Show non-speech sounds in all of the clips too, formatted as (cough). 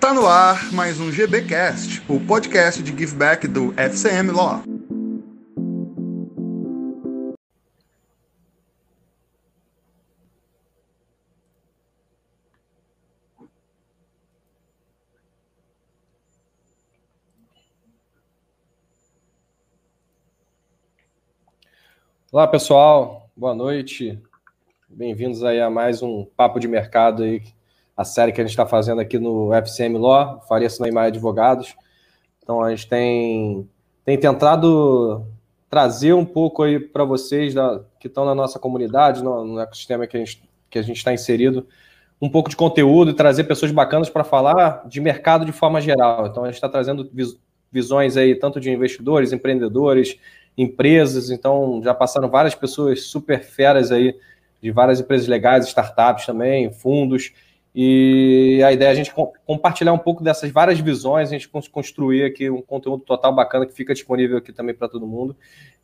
Tá no ar mais um GBcast, o podcast de giveback do FCM Law. Olá, pessoal. Boa noite. Bem-vindos aí a mais um Papo de Mercado aí, a série que a gente está fazendo aqui no FCM Law, Faria Sinai Advogados. Então, a gente tem, tem tentado trazer um pouco aí para vocês da, que estão na nossa comunidade, no, no ecossistema que a gente que a gente está inserido, um pouco de conteúdo e trazer pessoas bacanas para falar de mercado de forma geral. Então, a gente está trazendo vis, visões aí tanto de investidores, empreendedores, empresas, então já passaram várias pessoas super feras aí, de várias empresas legais, startups também, fundos, e a ideia é a gente compartilhar um pouco dessas várias visões, a gente construir aqui um conteúdo total bacana que fica disponível aqui também para todo mundo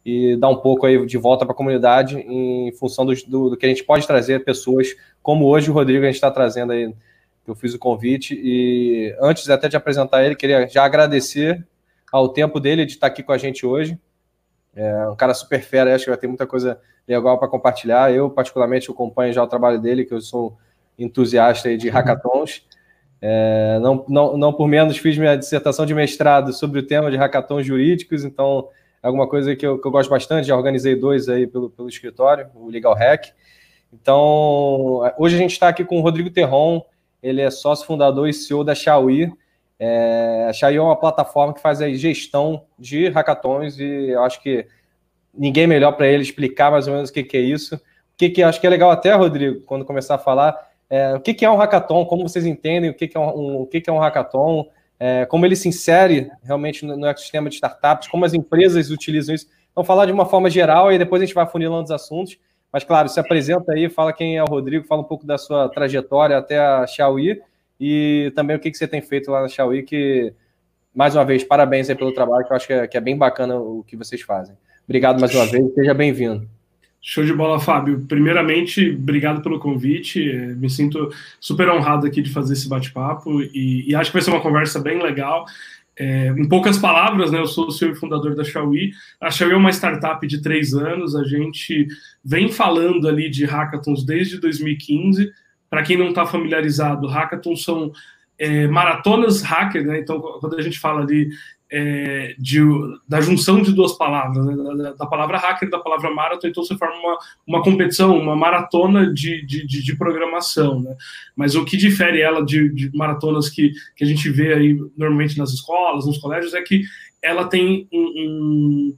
e dar um pouco aí de volta para a comunidade em função do, do, do, que a gente pode trazer pessoas como hoje o Rodrigo a gente está trazendo aí, eu fiz o convite e antes até de apresentar ele, queria já agradecer ao tempo dele de estar aqui com a gente hoje. É um cara super fera, acho que vai ter muita coisa legal para compartilhar. Eu, particularmente, acompanho já o trabalho dele, que eu sou entusiasta de hackathons. É, não, não, não por menos fiz minha dissertação de mestrado sobre o tema de hackathons jurídicos, então é alguma coisa que eu, que eu gosto bastante. Já organizei dois aí pelo, pelo escritório, o Legal Hack. Então, hoje a gente está aqui com o Rodrigo Terron, ele é sócio fundador e CEO da Xiaoyi. É, a Xiaoyi é uma plataforma que faz a gestão de hackathons e eu acho que ninguém melhor para ele explicar mais ou menos o que, que é isso. O que, que acho que é legal até, Rodrigo, quando começar a falar, é, o que, que é um hackathon, como vocês entendem o que, que, é, um, o que, que é um hackathon, é, como ele se insere realmente no, no ecossistema de startups, como as empresas utilizam isso. Então, falar de uma forma geral e depois a gente vai funilando os assuntos. Mas, claro, se apresenta aí, fala quem é o Rodrigo, fala um pouco da sua trajetória até a Xiaoyi e também o que, que você tem feito lá na Xiaoyi, que, mais uma vez, parabéns aí pelo trabalho, que eu acho que é, que é bem bacana o que vocês fazem. Obrigado mais uma vez, seja bem-vindo. Show de bola, Fábio. Primeiramente, obrigado pelo convite. É, me sinto super honrado aqui de fazer esse bate-papo e, e, acho que vai ser uma conversa bem legal. É, em poucas palavras, né, eu sou o CEO e fundador da Xiaomi. A Xiaomi é uma startup de três anos. A gente vem falando ali de hackathons desde 2015. Para quem não está familiarizado, hackathons são é, maratonas hacker, né? Então, quando a gente fala ali é, de, da junção de duas palavras, né? da, da, palavra hacker e da palavra marathon, então você forma uma, uma competição, uma maratona de, de, de, de programação. Né? Mas o que difere ela de, de, maratonas que, que a gente vê aí normalmente nas escolas, nos colégios, é que ela tem um, um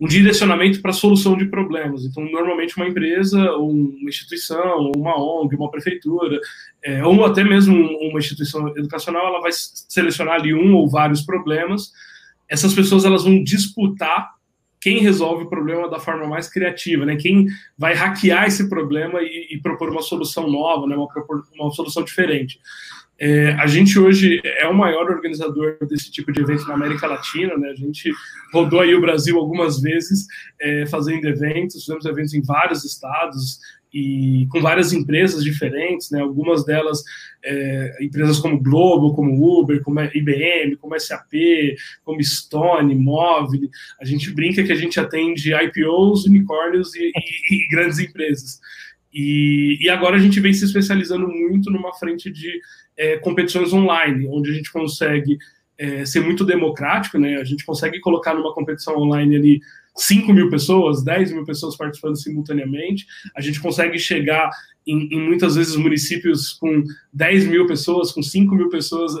um direcionamento para a solução de problemas. Então, normalmente uma empresa, ou uma instituição, ou uma ONG, uma prefeitura, é, ou até mesmo uma instituição educacional, ela vai selecionar ali um ou vários problemas. Essas pessoas elas vão disputar quem resolve o problema da forma mais criativa, né? Quem vai hackear esse problema e, e propor uma solução nova, né? Uma, uma solução diferente. É, a gente hoje é o maior organizador desse tipo de evento na América Latina, né? A gente rodou aí o Brasil algumas vezes é, fazendo eventos, fizemos eventos em vários estados e com várias empresas diferentes, né? Algumas delas é, empresas como Globo, como Uber, como IBM, como SAP, como Stone, Móvel. A gente brinca que a gente atende IPOs, unicórnios e, e, e grandes empresas. E, e, agora a gente vem se especializando muito numa frente de é, competições online, onde a gente consegue é, ser muito democrático, né? A gente consegue colocar numa competição online ali 5 mil pessoas, 10 mil pessoas participando simultaneamente. A gente consegue chegar em, em, muitas vezes municípios com 10 mil pessoas, com 5 mil pessoas,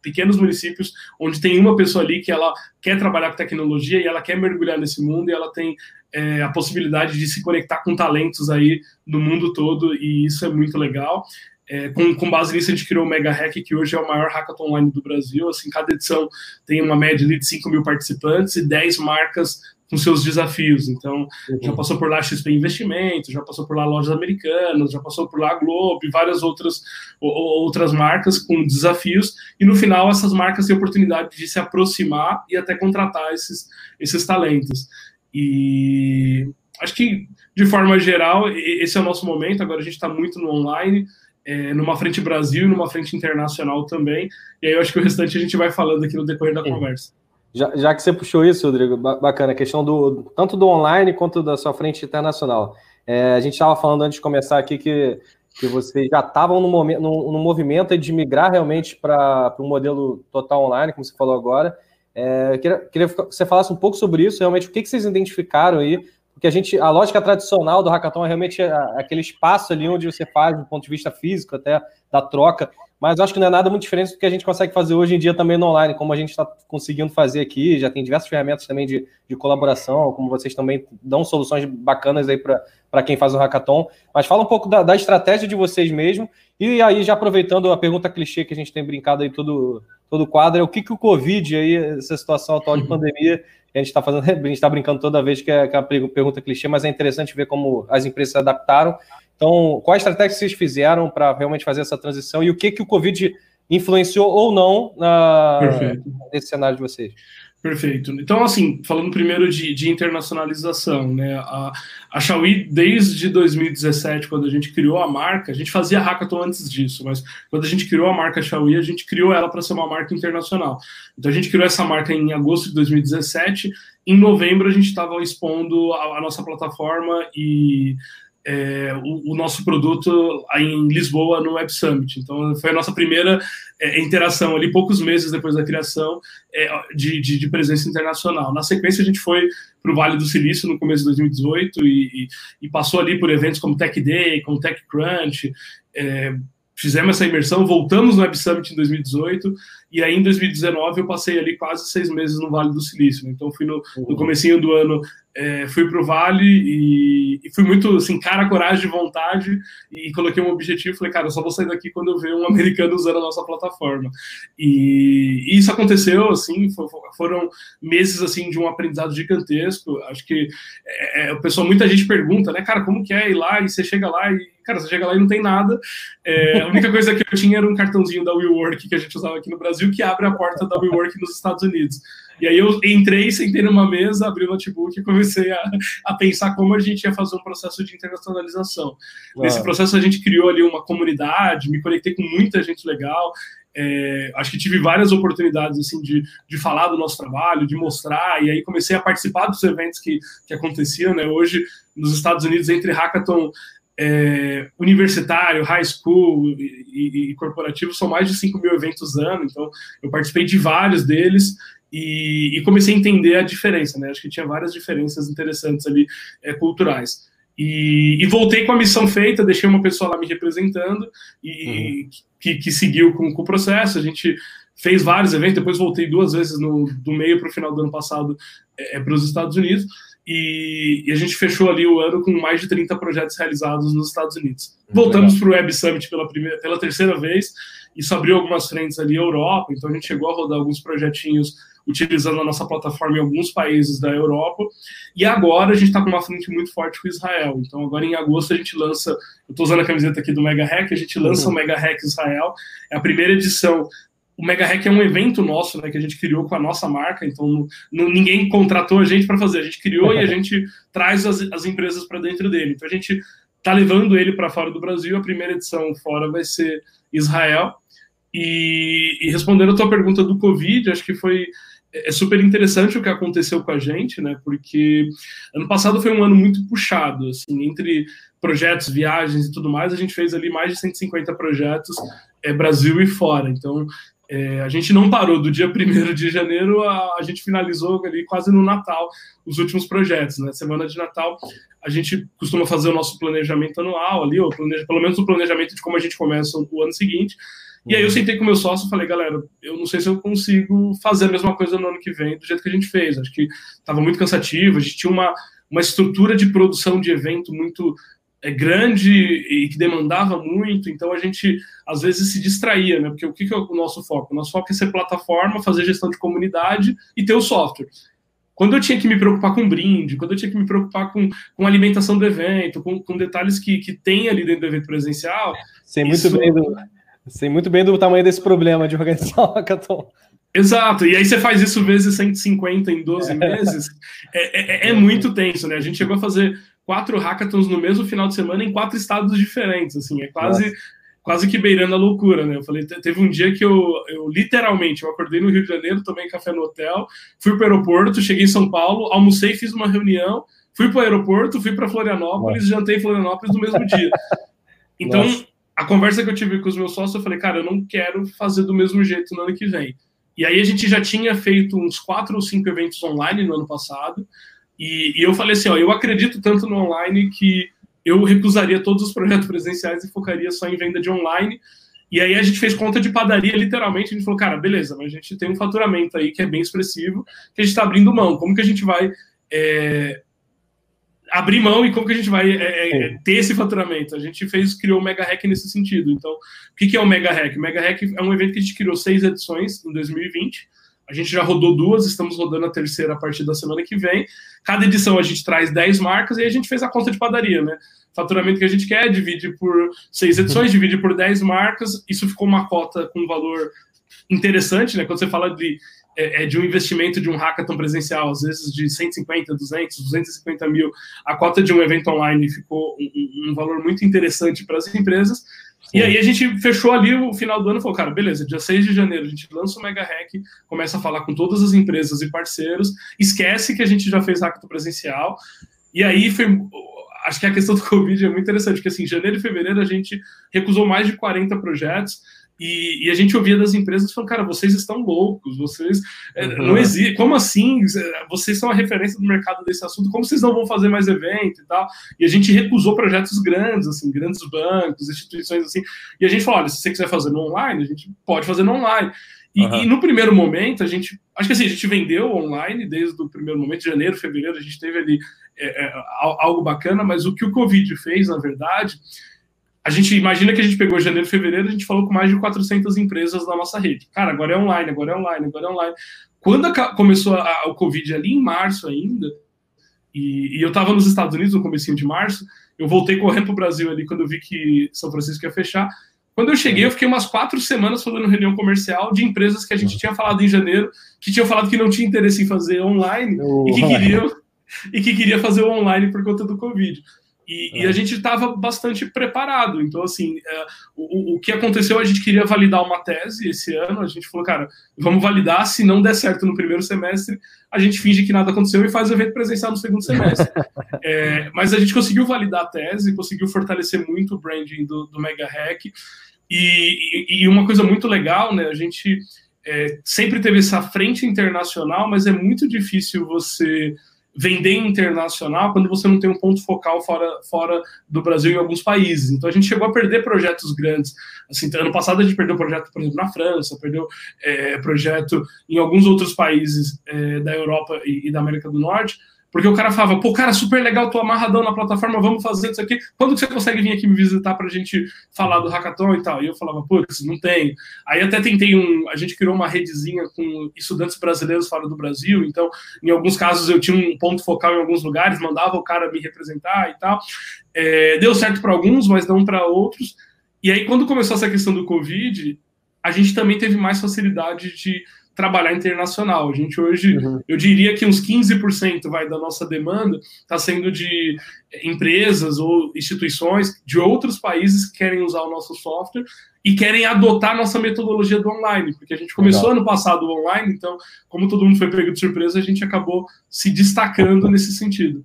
pequenos municípios, onde tem uma pessoa ali que ela quer trabalhar com tecnologia e ela quer mergulhar nesse mundo e ela tem é, a possibilidade de se conectar com talentos aí do mundo todo e isso é muito legal. É, com, com, base nisso, a gente criou o Mega Hack, que hoje é o maior hackathon online do Brasil. Assim, cada edição tem uma média de 5 mil participantes e 10 marcas com seus desafios. Então, uhum. já passou por lá XP Investimentos, já passou por lá Lojas Americanas, já passou por lá Globo e várias outras, outras marcas com desafios. E no final, essas marcas têm a oportunidade de se aproximar e até contratar esses, esses talentos. E acho que, de forma geral, esse é o nosso momento. Agora a gente está muito no online. é, numa frente Brasil e numa frente internacional também. E aí eu acho que o restante a gente vai falando aqui no decorrer da Sim. conversa. Já, já, que você puxou isso, Rodrigo, bacana, a questão do tanto do online quanto da sua frente internacional. É, a gente estava falando antes de começar aqui que, que vocês já estavam no, momento, no, no movimento de migrar realmente para um modelo total online, como você falou agora. É, queria, queria que você falasse um pouco sobre isso, realmente, o que, que vocês identificaram aí porque a gente, a lógica tradicional do hackathon é realmente aquele espaço ali onde você faz, do ponto de vista físico, até da troca. Mas eu acho que não é nada muito diferente do que a gente consegue fazer hoje em dia também no online, como a gente está conseguindo fazer aqui. Já tem diversas ferramentas também de, de colaboração, como vocês também dão soluções bacanas aí para quem faz o hackathon. Mas fala um pouco da, da, estratégia de vocês mesmo. E aí, já aproveitando a pergunta clichê que a gente tem brincado aí todo, todo quadro, é o que, que o Covid aí, essa situação atual de pandemia, a gente está fazendo, (laughs) a gente está brincando toda vez que é, que é uma pergunta clichê, mas é interessante ver como as empresas se adaptaram. Então, qual a estratégia que vocês fizeram para realmente fazer essa transição e o que, que o Covid influenciou ou não na, nesse cenário de vocês? Perfeito. Então, assim, falando primeiro de, de internacionalização, né? A, a Xiaomi, desde 2017, quando a gente criou a marca, a gente fazia hackathon antes disso, mas quando a gente criou a marca Xiaomi, a gente criou ela para ser uma marca internacional. Então, a gente criou essa marca em agosto de 2017. Em novembro, a gente estava expondo a, a nossa plataforma e é, o, o, nosso produto em Lisboa no Web Summit. Então, foi a nossa primeira é, interação ali, poucos meses depois da criação é, de, de, de, presença internacional. Na sequência, a gente foi para o Vale do Silício no começo de 2018 e, e, e, passou ali por eventos como Tech Day, como TechCrunch, é, fizemos essa imersão, voltamos no Web Summit em 2018 e aí em 2019 eu passei ali quase seis meses no Vale do Silício. Então fui no, no uhum. comecinho do ano é, fui para o Vale e, e, fui muito assim, cara, coragem, vontade e coloquei um objetivo. Falei, cara, eu só vou sair daqui quando eu ver um (laughs) americano usando a nossa plataforma. E, e isso aconteceu, assim, foram meses assim de um aprendizado gigantesco. Acho que é, é, o pessoal, muita gente pergunta, né, cara, como que é ir lá e você chega lá e cara, você chega lá e não tem nada. É, a única coisa que eu tinha era um cartãozinho da WeWork que a gente usava aqui no Brasil que abre a porta da WeWork nos Estados Unidos. E aí eu entrei, sentei numa mesa, abri o notebook e comecei a, a pensar como a gente ia fazer um processo de internacionalização. Nesse processo a gente criou ali uma comunidade, me conectei com muita gente legal. É, acho que tive várias oportunidades assim de, de falar do nosso trabalho, de mostrar, e aí comecei a participar dos eventos que, que aconteciam, né? Hoje, nos Estados Unidos, entre hackathon é, universitário, high school e, e, e, corporativo, são mais de 5 mil eventos ano, então eu participei de vários deles e, e, comecei a entender a diferença, né? Acho que tinha várias diferenças interessantes ali é, culturais. E, e, voltei com a missão feita, deixei uma pessoa lá me representando e uhum. que, que, seguiu com, com, o processo. A gente fez vários eventos, depois voltei duas vezes no, do meio para o final do ano passado é, para os Estados Unidos. E, e, a gente fechou ali o ano com mais de 30 projetos realizados nos Estados Unidos. Voltamos para o Web Summit pela, primeira, pela terceira vez, isso abriu algumas frentes ali Europa, então a gente chegou a rodar alguns projetinhos utilizando a nossa plataforma em alguns países da Europa. E agora a gente está com uma frente muito forte com Israel. Então, agora em agosto a gente lança, eu estou usando a camiseta aqui do Mega Hack, a gente lança uhum. o Mega Hack Israel. É a primeira edição. O Mega Hack é um evento nosso, né, que a gente criou com a nossa marca, então não, ninguém contratou a gente para fazer, a gente criou e a (laughs) gente traz as, as empresas para dentro dele. Então a gente está levando ele para fora do Brasil, a primeira edição fora vai ser Israel. E, e respondendo a tua pergunta do Covid, acho que foi é super interessante o que aconteceu com a gente, né? Porque ano passado foi um ano muito puxado, assim, entre projetos, viagens e tudo mais, a gente fez ali mais de 150 projetos é, Brasil e fora. Então, é, a gente não parou do dia 1 de janeiro, a, a, gente finalizou ali quase no Natal os últimos projetos, né? Semana de Natal, a gente costuma fazer o nosso planejamento anual ali, ou planeja, pelo menos o planejamento de como a gente começa o ano seguinte. E aí eu sentei com meu sócio e falei, galera, eu não sei se eu consigo fazer a mesma coisa no ano que vem do jeito que a gente fez. Acho que estava muito cansativo, a gente tinha uma, uma estrutura de produção de evento muito é, grande e que demandava muito, então a gente às vezes se distraía, né? Porque o que, que é o nosso foco? O nosso foco é ser plataforma, fazer gestão de comunidade e ter o software. Quando eu tinha que me preocupar com brinde, quando eu tinha que me preocupar com, com alimentação do evento, com, com detalhes que, que tem ali dentro do evento presencial. Sei muito isso... bem do, Sei muito bem do tamanho desse problema de organizar (laughs) o hackathon. Exato, e aí você faz isso vezes 150 em 12 (laughs) é. meses, é, é, é, muito tenso, né? A gente chegou a fazer quatro hackathons no mesmo final de semana em quatro estados diferentes, assim, é quase... quase que beirando a loucura, né? Eu falei, teve um dia que eu, eu literalmente, eu acordei no Rio de Janeiro, tomei café no hotel, fui para o aeroporto, cheguei em São Paulo, almocei, fiz uma reunião, fui para o aeroporto, fui para Florianópolis, Nossa. jantei em Florianópolis no mesmo dia. (laughs) Então, Nossa. A conversa que eu tive com os meus sócios, eu falei, cara, eu não quero fazer do mesmo jeito no ano que vem. E aí a gente já tinha feito uns quatro ou cinco eventos online no ano passado, e, e eu falei assim, ó, eu acredito tanto no online que eu recusaria todos os projetos (laughs) presenciais e focaria só em venda de online. E aí a gente fez conta de padaria, literalmente, a gente falou, cara, beleza, mas a gente tem um faturamento aí que é bem expressivo, que a gente está abrindo mão. Como que a gente vai é, abrir mão e como que a gente vai é, é, ter esse faturamento. A gente fez, criou o Mega Hack nesse sentido. Então, o que, que é o Mega Hack? O Mega Hack é um evento que a gente criou seis edições em 2020. A gente já rodou duas, estamos rodando a terceira a partir da semana que vem. Cada edição a gente traz 10 marcas e a gente fez a conta de padaria, né? Faturamento que a gente quer, divide por seis edições, divide por 10 marcas. Isso ficou uma cota com valor interessante, né? Quando você fala de é, é, de um investimento de um hackathon presencial, às vezes de 150, 200, 250 mil, a cota de um evento online ficou um, um valor muito interessante para as empresas. Sim. E aí a gente fechou ali o final do ano e falou, cara, beleza, dia 6 de janeiro a gente lança o Mega Hack, começa a falar com todas as empresas e parceiros, esquece que a gente já fez hackathon presencial, e aí foi acho que a questão do (laughs) Covid é muito interessante, porque assim, janeiro e fevereiro a gente recusou mais de 40 projetos, e, e, a gente ouvia das empresas falando, cara, vocês estão loucos, vocês é, uhum. não existe, como assim? Vocês são a referência do mercado desse assunto, como vocês não vão fazer mais evento e tal? E a gente recusou projetos grandes, assim, grandes bancos, instituições assim. E a gente falou, olha, se você quiser fazer no online, a gente pode fazer no online. E, uhum. e, no primeiro momento, a gente. Acho que assim, a gente vendeu online desde o primeiro momento, de janeiro, fevereiro, a gente teve ali é, é, algo bacana, mas o que o Covid fez, na verdade, a gente imagina que a gente pegou janeiro, fevereiro, a gente falou com mais de 400 empresas da nossa rede. Cara, agora é online, agora é online, agora é online. Quando a, começou a, o Covid ali em março ainda, e, e eu estava nos Estados Unidos no comecinho de março, eu voltei correndo para o Brasil ali quando eu vi que São Francisco ia fechar. Quando eu cheguei, eu fiquei umas quatro semanas fazendo reunião comercial de empresas que a gente tinha falado em janeiro, que tinham falado que não tinha interesse em fazer online e que queriam e que queria fazer o online por conta do Covid. E, é. e, a gente estava bastante preparado. Então, assim, é, o, o que aconteceu, a gente queria validar uma tese esse ano. A gente falou, cara, vamos validar. Se não der certo no primeiro semestre, a gente finge que nada aconteceu e faz o evento presencial no segundo semestre. (laughs) é, mas a gente conseguiu validar a tese, conseguiu fortalecer muito o branding do, do Mega Hack. E, e, uma coisa muito legal, né? A gente é, sempre teve essa frente internacional, mas é muito difícil você vender internacional quando você não tem um ponto focal fora, fora do Brasil em alguns países. Então a gente chegou a perder projetos grandes. Assim, ano passado a gente perdeu projeto, por exemplo, na França, perdeu é, projeto em alguns outros países é, da Europa e, e da América do Norte, porque o cara falava, pô, cara, super legal, tô amarradão na plataforma, vamos fazer isso aqui. Quando que você consegue vir aqui me visitar pra gente falar do hackathon e tal? E eu falava, putz, não tem. Aí até tentei um. A gente criou uma redezinha com estudantes brasileiros fora do Brasil, então, em alguns casos, eu tinha um ponto focal em alguns lugares, mandava o cara me representar e tal. É, deu certo para alguns, mas não para outros. E aí, quando começou essa questão do Covid, a gente também teve mais facilidade de trabalhar internacional. A gente hoje, uhum. eu diria que uns 15% vai da nossa demanda está sendo de empresas ou instituições de outros países que querem usar o nosso software e querem adotar nossa metodologia do online, porque a gente começou Legal. ano passado o online, então, como todo mundo foi pego de surpresa, a gente acabou se destacando nesse sentido.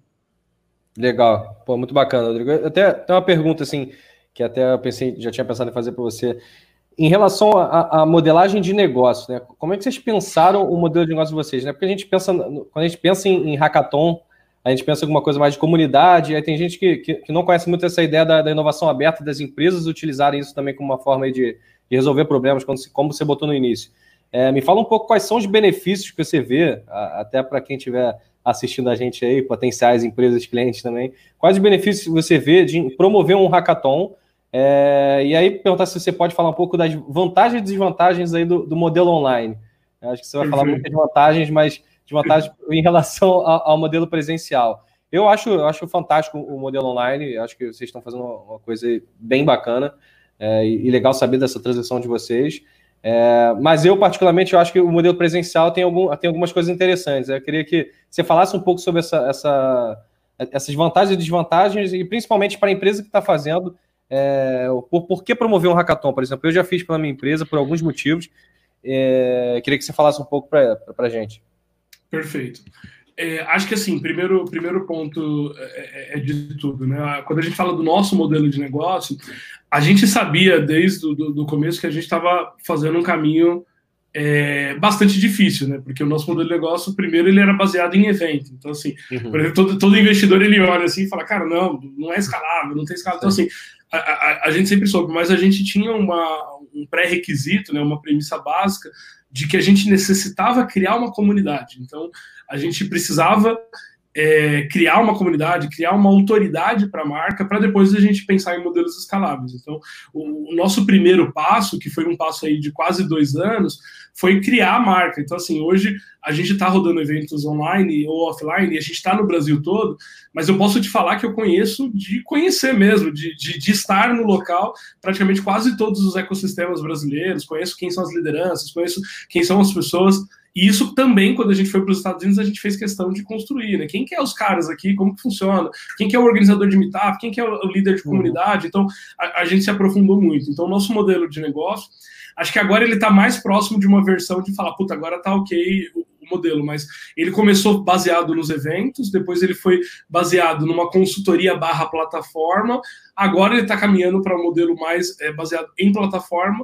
Legal, pô, muito bacana, Rodrigo. Até tem uma pergunta assim que até eu pensei, já tinha pensado em fazer para você. Em relação à modelagem de negócio, né? Como é que vocês pensaram o modelo de negócio de vocês? Né? Porque a gente pensa, quando a gente pensa em, em hackathon, a gente pensa em alguma coisa mais de comunidade, aí tem gente que, que, que não conhece muito essa ideia da, da, inovação aberta das empresas utilizarem isso também como uma forma de, de resolver problemas, como, como você botou no início. É, me fala um pouco quais são os benefícios que você vê, até para quem estiver assistindo a gente aí, potenciais empresas, clientes também, quais os benefícios você vê de promover um hackathon é, e aí perguntar se você pode falar um pouco das vantagens e desvantagens aí do, do modelo online. Eu acho que você vai falar muito de vantagens, mas de vantagens (laughs) em relação ao, ao, modelo presencial. Eu acho, eu acho fantástico o modelo online, acho que vocês estão fazendo uma, coisa bem bacana é, e, legal saber dessa transição de vocês. É, mas eu, particularmente, eu acho que o modelo presencial tem, algum, tem algumas coisas interessantes. Eu queria que você falasse um pouco sobre essa, essa essas vantagens e desvantagens, e principalmente para a empresa que está fazendo É, por, por que promover um hackathon, por exemplo? Eu já fiz pela minha empresa por alguns motivos. É, queria que você falasse um pouco para a gente. Perfeito. É, acho que assim, primeiro, primeiro ponto é, é, é, de tudo, né? Quando a gente fala do nosso modelo de negócio, a gente sabia desde o do, do começo que a gente estava fazendo um caminho é, bastante difícil, né? Porque o nosso modelo de negócio, primeiro, ele era baseado em evento. Então, assim, uhum. por exemplo, todo, todo, investidor ele olha assim e fala, cara, não, não é escalável, não tem escala. Então, assim, a, a, a, gente sempre soube, mas a gente tinha uma, um pré-requisito, né, uma premissa básica de que a gente necessitava criar uma comunidade. Então, a gente precisava é, criar uma comunidade, criar uma autoridade para a marca, para depois a gente pensar em modelos escaláveis. Então, o, o, nosso primeiro passo, que foi um passo aí de quase dois anos, foi criar a marca. Então, assim, hoje a gente está rodando eventos online ou offline, e a gente está no Brasil todo, mas eu posso te falar que eu conheço de conhecer mesmo, de, de, de, estar no local, praticamente quase todos os ecossistemas brasileiros, conheço quem são as lideranças, conheço quem são as pessoas, e isso também, quando a gente foi para os Estados Unidos, a gente fez questão de construir, né? Quem que é os caras aqui, como que funciona, quem que é o organizador de meetup, quem que é o líder de uhum. comunidade, então a, a gente se aprofundou muito. Então, o nosso modelo de negócio Acho que agora ele está mais próximo de uma versão de falar, puta, agora tá ok o, o modelo, mas ele começou baseado nos eventos, depois ele foi baseado numa consultoria barra plataforma, agora ele está caminhando para um modelo mais é, baseado em plataforma,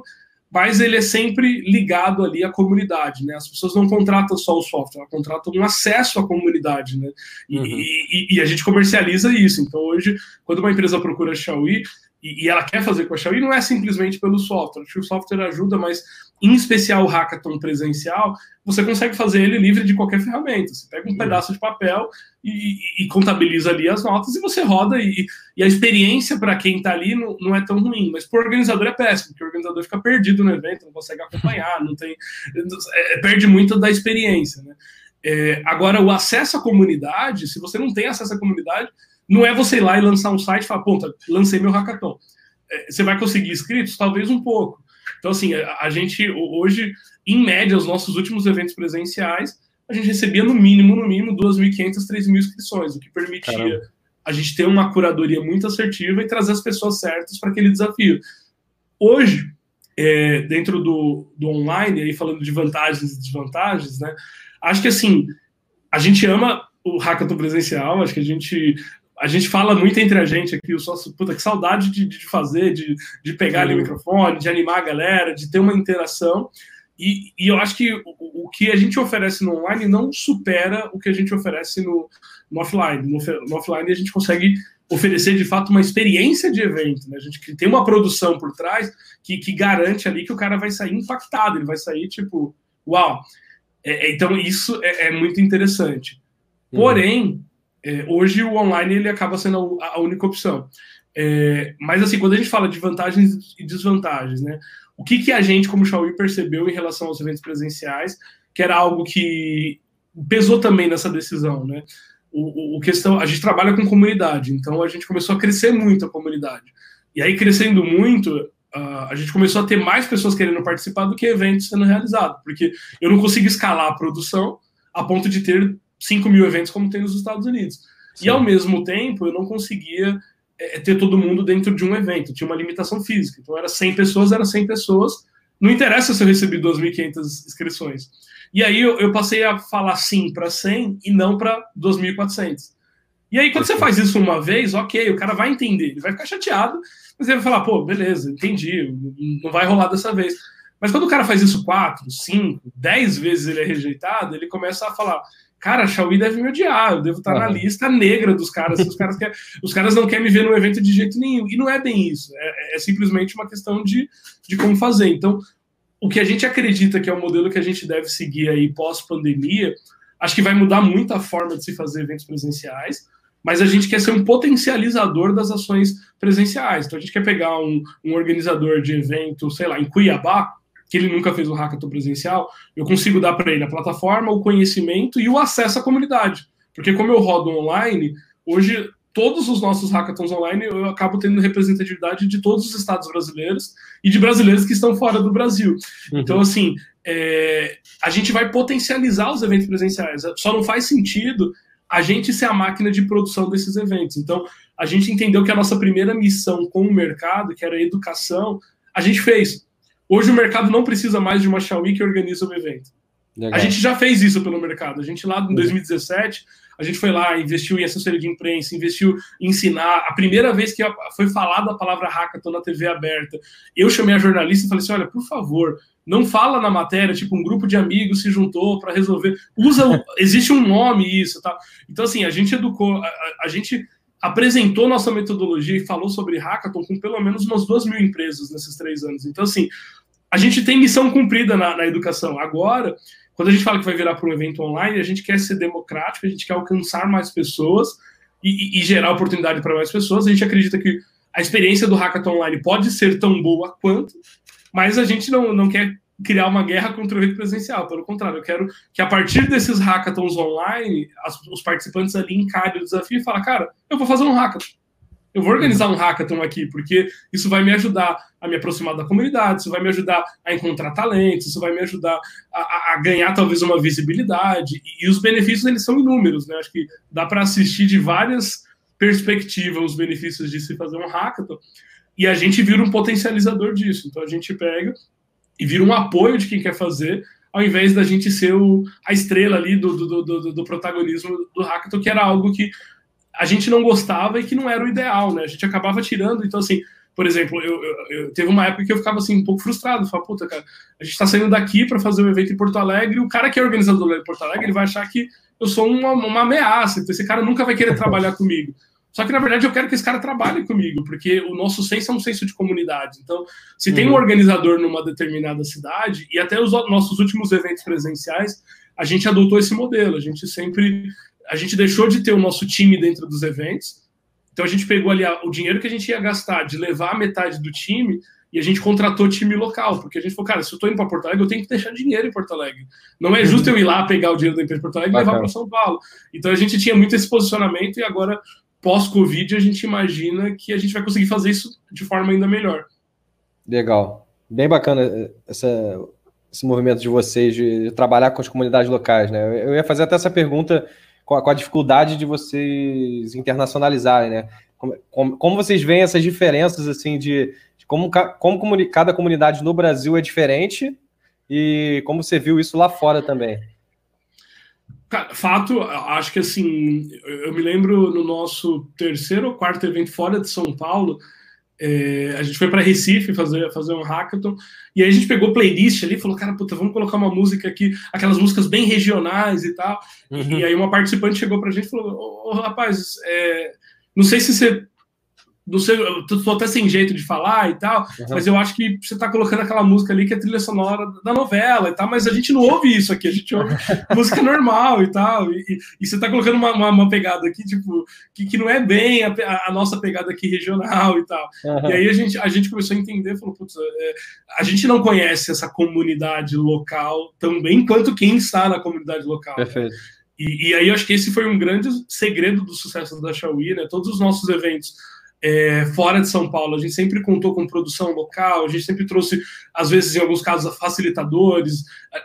mas ele é sempre ligado ali à comunidade, né? As pessoas não contratam só o software, elas contratam um acesso à comunidade, né? E, uhum. e, e, a gente comercializa isso. Então, hoje, quando uma empresa procura Xiaomi, e, e, ela quer fazer com a Xiaomi, não é simplesmente pelo software. o software ajuda, mas em especial o hackathon presencial, você consegue fazer ele livre de qualquer ferramenta. Você pega um uhum. pedaço de papel e, e, contabiliza ali as notas e você roda. E, e a experiência para quem está ali não, não, é tão ruim, mas para o organizador é péssimo, porque o organizador fica perdido no evento, não consegue acompanhar, não tem, é, perde muito da experiência. Né? É, agora, o acesso à comunidade, se você não tem acesso à comunidade, não é você ir lá e lançar um site e falar, ponta, lancei meu hackathon. É, você vai conseguir inscritos? Talvez um pouco. Então, assim, a, a gente, hoje, em média, os nossos últimos eventos presenciais, a gente recebia no mínimo, no mínimo, 2.500, 3.000 inscrições, o que permitia Caramba. a gente ter uma curadoria muito assertiva e trazer as pessoas certas para aquele desafio. Hoje, é, dentro do, do online, aí falando de vantagens e desvantagens, né? Acho que assim, a gente ama o hackathon presencial, acho que a gente a gente fala muito entre a gente aqui, o sócio, puta, que saudade de, de fazer, de, de pegar ali o microfone, de animar a galera, de ter uma interação. E, e eu acho que o, o, que a gente oferece no online não supera o que a gente oferece no, no offline. No, no, offline a gente consegue oferecer de fato uma experiência de evento, né? A gente tem uma produção por trás que, que garante ali que o cara vai sair impactado, ele vai sair tipo, uau. É, é então isso é, é muito interessante. Uhum. Porém, é, hoje o online ele acaba sendo a, a única opção. É, mas assim, quando a gente fala de vantagens e desvantagens, né? O que, que a gente, como Xiaomi, percebeu em relação aos eventos presenciais, que era algo que pesou também nessa decisão, né? O, o, questão, a gente trabalha com comunidade, então a gente começou a crescer muito a comunidade. E aí, crescendo muito, a gente começou a ter mais pessoas querendo participar do que eventos sendo realizados, porque eu não consigo escalar a produção a ponto de ter 5 mil eventos como tem nos Estados Unidos. Sim. E ao mesmo tempo, eu não conseguia é, ter todo mundo dentro de um evento, tinha uma limitação física. Então, era 100 pessoas, era 100 pessoas. Não interessa se eu recebi 2.500 inscrições. E aí eu, eu passei a falar sim para 100 e não para 2.400. E aí, quando você faz isso uma vez, ok, o cara vai entender, ele vai ficar chateado, mas ele vai falar, pô, beleza, entendi, não vai rolar dessa vez. Mas quando o cara faz isso quatro, cinco, dez vezes ele é rejeitado, ele começa a falar, cara, a Xiaomi deve me odiar, eu devo estar na lista negra dos caras, os caras, quer, os caras não querem me ver no evento de jeito nenhum. E não é bem isso, é, é simplesmente uma questão de, de como fazer. Então, o que a gente acredita que é o modelo que a gente deve seguir aí pós-pandemia, acho que vai mudar muito a forma de se fazer eventos presenciais, mas a gente quer ser um potencializador das ações presenciais. Então, a gente quer pegar um, um organizador de evento, sei lá, em Cuiabá, que ele nunca fez o hackathon presencial, eu consigo dar para ele a plataforma, o conhecimento e o acesso à comunidade. Porque como eu rodo online, hoje todos os nossos hackathons online eu acabo tendo representatividade de todos os estados brasileiros e de brasileiros que estão fora do Brasil. Uhum. Então, assim, é, a gente vai potencializar os eventos presenciais. Só não faz sentido a gente ser a máquina de produção desses eventos. Então, a gente entendeu que a nossa primeira missão com o mercado, que era a educação, a gente fez. Hoje o mercado não precisa mais de uma Xiaomi que organiza o evento. Legal. A gente já fez isso pelo mercado. A gente lá em 2017, a gente foi lá, investiu em assessoria de imprensa, investiu em ensinar. A primeira vez que foi falada a palavra hackathon na TV aberta, eu chamei a jornalista e falei assim: olha, por favor, não fala na matéria, tipo, um grupo de amigos se juntou para resolver. Usa, existe um nome isso, tá? Então, assim, a gente educou, a, a, a, gente apresentou nossa metodologia e falou sobre hackathon com pelo menos umas duas mil empresas nesses três anos. Então, assim, a gente tem missão cumprida na, na educação. Agora, quando a gente fala que vai virar para um evento online, a gente quer ser democrático, a gente quer alcançar mais pessoas e, e, e gerar oportunidade para mais pessoas. A gente acredita que a experiência do hackathon online pode ser tão boa quanto, mas a gente não, não quer criar uma guerra contra o evento presencial. Pelo contrário, eu quero que a partir desses hackathons online, as, os participantes ali encarem o desafio e falem, cara, eu vou fazer um hackathon eu vou organizar um hackathon aqui, porque isso vai me ajudar a me aproximar da comunidade, isso vai me ajudar a encontrar talentos, isso vai me ajudar a, a ganhar talvez uma visibilidade. E, e, os benefícios eles são inúmeros, né? Acho que dá para assistir de várias perspectivas os benefícios de se fazer um hackathon. E a gente vira um potencializador disso. Então a gente pega e vira um apoio de quem quer fazer, ao invés da gente ser o, a estrela ali do, do, do, do protagonismo do hackathon, que era algo que a gente não gostava e que não era o ideal, né? A gente acabava tirando, então assim, por exemplo, eu, eu, eu teve uma época que eu ficava assim um pouco frustrado, falava, puta, cara, a gente tá saindo daqui para fazer um evento em Porto Alegre, o cara que é organizador em Porto Alegre, ele vai achar que eu sou uma, uma ameaça, então esse cara nunca vai querer trabalhar comigo. Só que, na verdade, eu quero que esse cara trabalhe comigo, porque o nosso senso é um senso de comunidade. Então, se uhum. tem um uhum. organizador numa determinada cidade, e até os nossos últimos eventos presenciais, a gente adotou esse modelo. A gente sempre a gente deixou de ter o nosso time dentro dos eventos. Então a gente pegou ali o dinheiro que a gente ia gastar de levar a metade do time e a gente contratou time local, porque a gente falou, cara, se eu tô indo para Porto Alegre, eu tenho que deixar dinheiro em Porto Alegre. Não é justo eu ir lá pegar o dinheiro da empresa de Porto Alegre e levar para São Paulo. Então a gente tinha muito esse posicionamento e agora, pós-Covid, a gente imagina que a gente vai conseguir fazer isso de forma ainda melhor. Legal. Bem bacana eh, essa, esse movimento de vocês de trabalhar com as comunidades locais, né? Eu ia fazer até essa pergunta com a, com a dificuldade de vocês internacionalizarem, né? Como, como, como, vocês veem essas diferenças, assim, de, de como, como comuni cada comunidade no Brasil é diferente e como você viu isso lá fora também? Fato, acho que assim, eu me lembro no nosso terceiro ou quarto evento fora de São Paulo, é, a gente foi para Recife fazer, fazer um hackathon, e aí a gente pegou playlist ali e falou, cara, puta, vamos colocar uma música aqui, aquelas músicas bem regionais e tal. Uhum. E aí uma participante chegou pra gente e falou, ô, oh, rapaz, é, não sei se você não sei, eu tô até sem jeito de falar e tal, uhum. mas eu acho que você tá colocando aquela música ali que é trilha sonora da novela e tal, mas a gente não ouve isso aqui, a gente ouve (laughs) música normal e tal, e, e, você tá colocando uma, uma, uma, pegada aqui, tipo, que, que não é bem a, a, nossa pegada aqui regional e tal. Uhum. E aí a gente, a gente começou a entender, falou, putz, é, a gente não conhece essa comunidade local tão bem quanto quem está na comunidade local. Perfeito. E, e aí eu acho que esse foi um grande segredo do sucesso da Xiaomi, né? Todos os nossos eventos é, fora de São Paulo. A gente sempre contou com produção local, a gente sempre trouxe, às vezes, em alguns casos, facilitadores,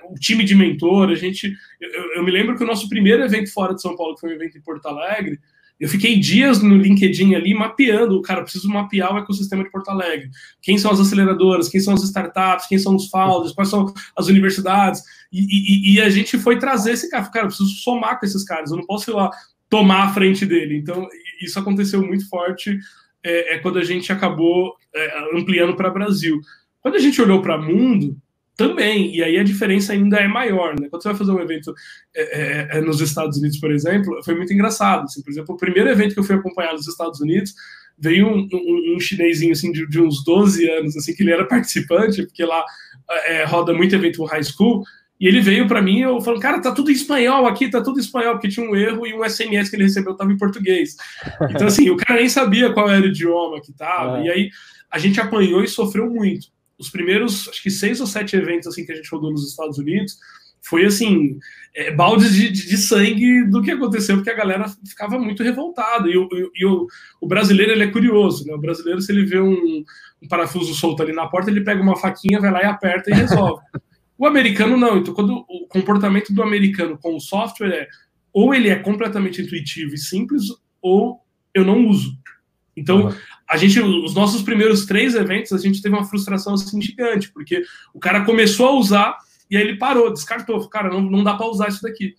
o time de mentor. A gente, eu, eu me lembro que o nosso primeiro evento fora de São Paulo, que foi um evento em Porto Alegre, eu fiquei dias no LinkedIn ali mapeando, cara, preciso mapear o ecossistema de Porto Alegre. Quem são as aceleradoras, quem são as startups, quem são os founders, quais são as universidades. E, e, e a gente foi trazer esse cara, cara, preciso somar com esses caras, eu não posso ir lá tomar a frente dele. Então, isso aconteceu muito forte é, é quando a gente acabou é, ampliando para Brasil. Quando a gente olhou para mundo, também, e aí a diferença ainda é maior, né? Quando você vai fazer um evento é, é, é nos Estados Unidos, por exemplo, foi muito engraçado. Assim, por exemplo, o primeiro evento que eu fui acompanhar nos Estados Unidos, veio um, um, um chinesinho assim, de, de, uns 12 anos, assim, que ele era (laughs) participante, porque lá é, roda muito evento high school, e ele veio para mim, eu falando, cara, tá tudo em espanhol aqui, tá tudo em espanhol, porque tinha um erro e um SMS que ele recebeu estava em português. Então, assim, o cara nem sabia qual era o idioma que tava. É. E aí a gente apanhou e sofreu muito. Os primeiros, acho que seis ou sete eventos assim que a gente rodou nos Estados Unidos, foi assim, é, baldes de, de, de, sangue do que aconteceu, porque a galera ficava muito revoltada. E, o, e o, o, brasileiro ele é curioso, né? O brasileiro, se ele vê um, um parafuso solto ali na porta, ele pega uma faquinha, vai lá e aperta e resolve. (laughs) O americano não. Então, quando o comportamento do americano com o software é ou ele é completamente intuitivo e simples, ou eu não uso. Então, uhum. a gente, os nossos primeiros três eventos, a gente teve uma frustração assim gigante, porque o cara começou a usar e aí ele parou, descartou, cara, não, não dá para usar isso daqui.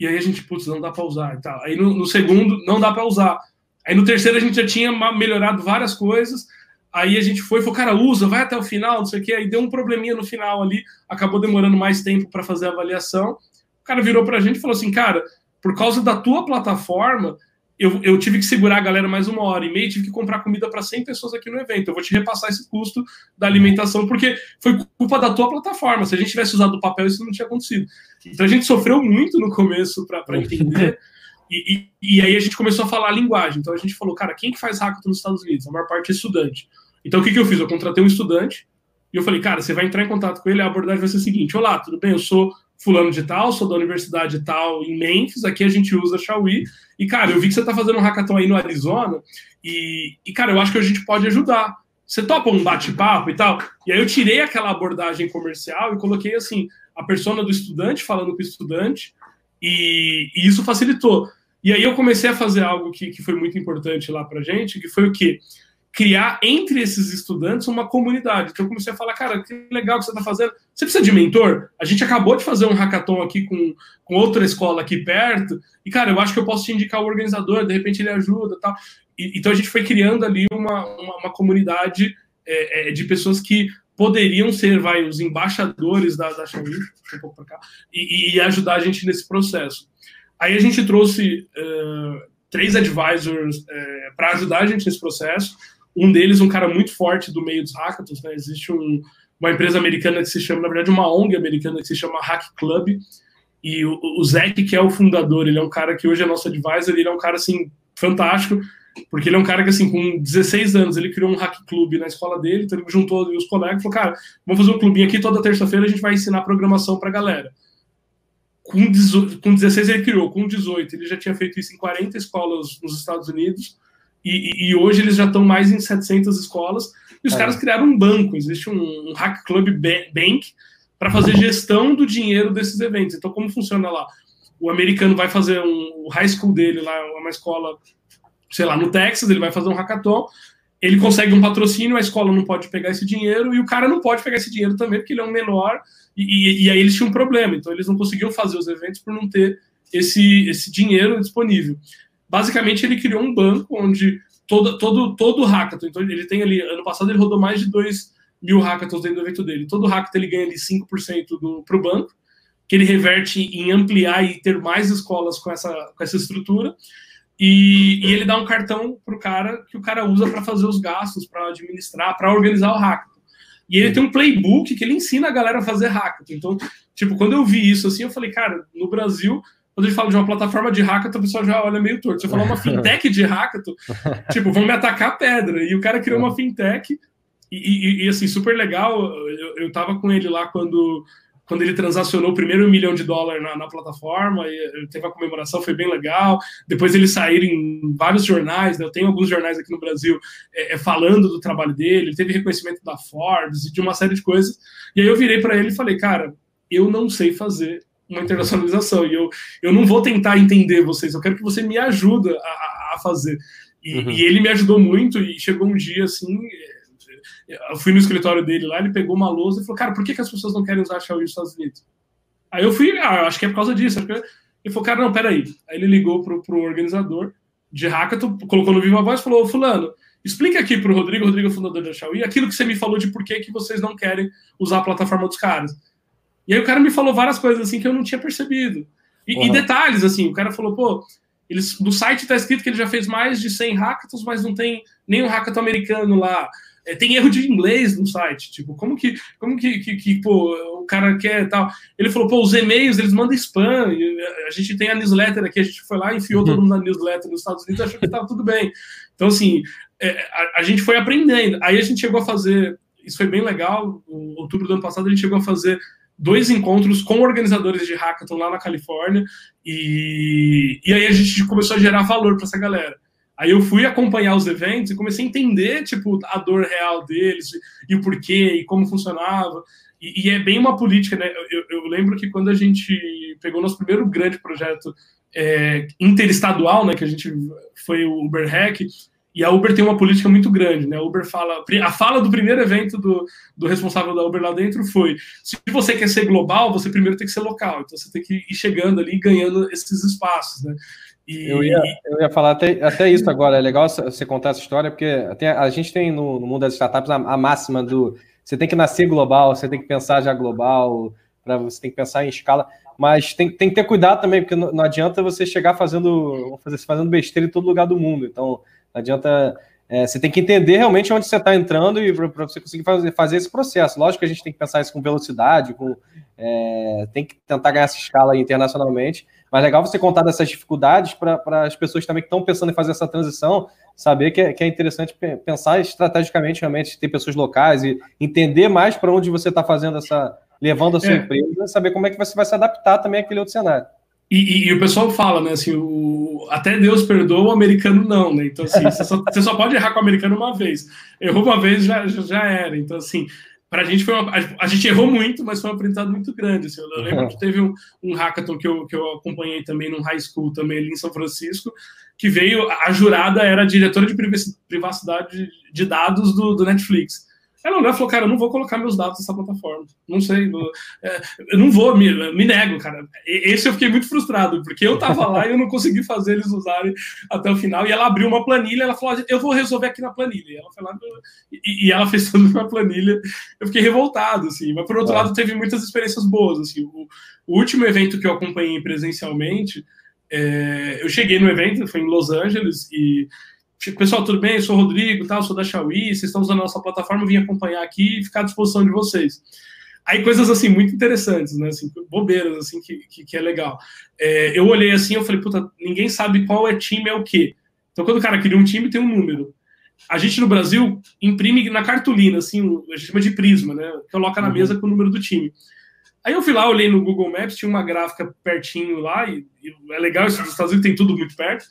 E aí a gente, putz, não dá para usar e tal. Aí no, no segundo, não dá para usar. Aí no terceiro a gente já tinha melhorado várias coisas. Aí a gente foi, falou, cara, usa, vai até o final, não sei o quê. Aí deu um probleminha no final ali, acabou demorando mais tempo para fazer a avaliação. O cara virou para a gente e falou assim, cara, por causa da tua plataforma, eu, eu, tive que segurar a galera mais uma hora e meia, tive que comprar comida para 100 pessoas aqui no evento. Eu vou te repassar esse custo da alimentação, porque foi culpa da tua plataforma. Se a gente tivesse usado o papel, isso não tinha acontecido. Então a gente sofreu muito no começo para entender. (laughs) E, e, e, aí a gente começou a falar a linguagem. Então a gente falou, cara, quem que faz hackathon nos Estados Unidos? A maior parte é estudante. Então o que, que eu fiz? Eu contratei um estudante e eu falei, cara, você vai entrar em contato com ele, a abordagem vai ser a seguinte: Olá, tudo bem? Eu sou fulano de tal, sou da universidade tal em Memphis, aqui a gente usa Xiaomi. E, cara, eu vi que você está fazendo um hackathon aí no Arizona, e, e, cara, eu acho que a gente pode ajudar. Você topa um bate-papo e tal? E aí eu tirei aquela abordagem comercial e coloquei, assim, a persona do estudante falando com o estudante, e, e isso facilitou. E aí eu comecei a fazer algo que, que foi muito importante lá pra gente, que foi o quê? criar entre esses estudantes uma comunidade. Então eu comecei a falar, cara, que legal que você está fazendo. Você precisa de mentor? A gente acabou de fazer um hackathon aqui com, com outra escola aqui perto, e, cara, eu acho que eu posso te indicar o organizador, de repente ele ajuda tal. E, então a gente foi criando ali uma, uma, uma comunidade é, é, de pessoas que poderiam ser, vai, os embaixadores da, da Xiaomi, um pouco cá, e, e, ajudar a gente nesse processo. Aí a gente trouxe uh, três advisors uh, para ajudar a gente nesse processo. Um deles, um cara muito forte do meio dos hackathons, né? Existe um, uma empresa americana que se chama, na verdade, uma ONG americana que se chama Hack Club. E o, o que é o fundador, ele é um cara que hoje é nosso advisor, ele é um cara, assim, fantástico, porque ele é um cara que, assim, com 16 anos, ele criou um hack club na escola dele, então ele juntou os colegas e falou, cara, vamos fazer um clubinho aqui, toda terça-feira a gente vai ensinar programação pra galera. Com, 18, com 16 ele criou, com 18 ele já tinha feito isso em 40 escolas nos Estados Unidos, e, e, hoje eles já estão mais em 700 escolas. E os é. caras criaram um banco, existe um, um Hack Club Bank para fazer gestão do dinheiro desses eventos. Então, como funciona lá? O americano vai fazer um, o high school dele lá, uma escola, sei lá, no Texas, ele vai fazer um hackathon, ele consegue um patrocínio, a escola não pode pegar esse dinheiro e o cara não pode pegar esse dinheiro também, porque ele é um menor, e, e, e aí eles tinham um problema, então eles não conseguiam fazer os eventos por não ter esse, esse dinheiro disponível basicamente ele criou um banco onde todo, todo, todo hackathon, então ele tem ali, ano passado ele rodou mais de 2 mil hackathons dentro do evento dele. Todo hackathon ele ganha ali 5% para o banco, que ele reverte em ampliar e ter mais escolas com essa, com essa estrutura. E, e ele dá um cartão para o cara que o cara usa para fazer os gastos, para administrar, para organizar o hackathon. E ele tem um playbook que ele ensina a galera a fazer hackathon. Então, tipo, quando eu vi isso assim, eu falei, cara, no Brasil quando a gente fala de uma plataforma de hackathon, o pessoal já olha meio torto. Se eu falar uma (laughs) fintech de hackathon, tipo, vão me atacar pedra. E o cara criou uma fintech, e, e, e assim, super legal. Eu, eu tava com ele lá quando, quando ele transacionou o primeiro milhão de dólares na, na plataforma, e teve a comemoração, foi bem legal. Depois eles saíram em vários jornais, né? eu tenho alguns jornais aqui no Brasil é, é, falando do trabalho dele, ele teve reconhecimento da Forbes e de uma série de coisas. E aí eu virei para ele e falei, cara, eu não sei fazer uma internacionalização. E eu, eu não vou tentar entender vocês, eu quero que você me ajude a, a fazer. E, uhum. e, ele me ajudou muito, e chegou um dia assim. Eu fui no escritório dele lá, ele pegou uma lousa e falou: Cara, por que, que as pessoas não querem usar Xiaomi nos Estados Unidos? Aí eu fui, ah, acho que é por causa disso. Ele falou: Cara, não, peraí. Aí ele ligou pro, pro organizador de hackathon, colocou no Viva Voz e falou: Fulano, explica aqui pro Rodrigo, Rodrigo é fundador da Xiaomi, aquilo que você me falou de por que, que vocês não querem usar a plataforma dos caras. E aí o cara me falou várias coisas assim que eu não tinha percebido. E, uhum. e detalhes, assim, o cara falou, pô, eles, no site está escrito que ele já fez mais de 100 hackathons, mas não tem nenhum hackathon americano lá. É, tem erro de inglês no site. Tipo, como que, como que, que, que, pô, o cara quer tal? Ele falou, pô, os e-mails, eles mandam spam. a gente tem a newsletter aqui, a gente foi lá, enfiou uhum. todo mundo na newsletter nos Estados Unidos, achou que estava tudo bem. Então, assim, é, a, a, gente foi aprendendo. Aí a gente chegou a fazer, isso foi bem legal, em outubro do ano passado, a gente chegou a fazer dois encontros com organizadores de hackathon lá na Califórnia e, e aí a gente começou a gerar valor para essa galera. Aí eu fui acompanhar os eventos e comecei a entender tipo a dor real deles e o porquê e como funcionava. E, e é bem uma política, né? Eu, eu, lembro que quando a gente pegou nosso primeiro grande projeto é, interestadual, né, que a gente foi o Uber Hack, E a Uber tem uma política muito grande, né? A Uber fala. A fala do primeiro evento do, do responsável da Uber lá dentro foi: se você quer ser global, você primeiro tem que ser local. Então você tem que ir chegando ali ganhando esses espaços, né? E... Eu, ia, eu ia falar até, até isso agora. É legal você contar essa história, porque a gente tem no, no mundo das startups a, a, máxima do você tem que nascer global, você tem que pensar já global, para você tem que pensar em escala. Mas tem, tem que ter cuidado também, porque não, não adianta você chegar fazendo, fazendo besteira em todo lugar do mundo. Então, não adianta. É, você tem que entender realmente onde você está entrando e para você conseguir fazer, fazer esse processo. Lógico que a gente tem que pensar isso com velocidade, com, é, tem que tentar ganhar essa escala internacionalmente, mas legal você contar dessas dificuldades para as pessoas também que estão pensando em fazer essa transição, saber que é, que é interessante pensar estrategicamente, realmente, ter pessoas locais e entender mais para onde você está fazendo essa, levando a sua é. empresa, saber como é que você vai se adaptar também àquele outro cenário. E, e, e, o pessoal fala, né, assim, o, até Deus perdoa, o americano não, né? Então, assim, você, só, você só pode errar com o americano uma vez. Errou uma vez, já, já era. Então, assim, para a gente foi uma, a, gente errou muito, mas foi um aprendizado muito grande. Assim, eu, lembro que teve um, um hackathon que eu, que eu acompanhei também no high school, também ali em São Francisco, que veio, a jurada era diretora de privacidade de dados do, do Netflix. Ela olhou e falou, cara, eu não vou colocar meus dados nessa plataforma. Não sei, é, eu não vou, me, me nego, cara. Esse eu fiquei muito frustrado, porque eu tava lá e eu não consegui fazer eles usarem até o final. E ela abriu uma planilha, ela falou, eu vou resolver aqui na planilha. E ela foi lá e, e ela fez tudo na planilha. Eu fiquei revoltado, assim. Mas por outro lado, teve muitas experiências boas, assim. O, o último evento que eu acompanhei presencialmente, é, eu cheguei no evento, foi em Los Angeles, e pessoal, tudo bem? Eu sou o Rodrigo, tal, sou da Xiaomi, vocês estão usando a nossa plataforma, eu vim acompanhar aqui e ficar à disposição de vocês. Aí coisas assim muito interessantes, né? Assim, bobeiras assim que, que, que é legal. É, eu olhei assim, eu falei, puta, ninguém sabe qual é time é o quê. Então quando o cara cria um time tem um número. A gente no Brasil imprime na cartolina, assim, a gente chama de prisma, né? Coloca na uhum. mesa com o número do time. Aí eu fui lá, olhei no Google Maps, tinha uma gráfica pertinho lá, e, e é legal isso dos Estados Unidos, tem tudo muito perto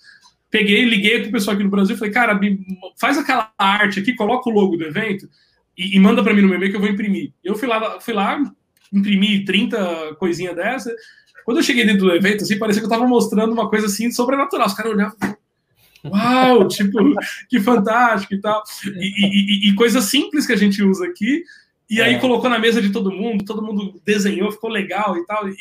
peguei, liguei pro pessoal aqui no Brasil e falei, cara, faz aquela arte aqui, coloca o logo do evento e, e manda para mim no meu e-mail que eu vou imprimir. Eu fui lá, fui lá, imprimi 30 coisinha dessa. Quando eu cheguei dentro do evento, assim, parecia que eu tava mostrando uma coisa assim sobrenatural. Os caras olhavam, uau, (laughs) tipo, que fantástico e tal. E, e, e, coisas simples que a gente usa aqui. E aí é. colocou na mesa de todo mundo, todo mundo desenhou, ficou legal e tal, e,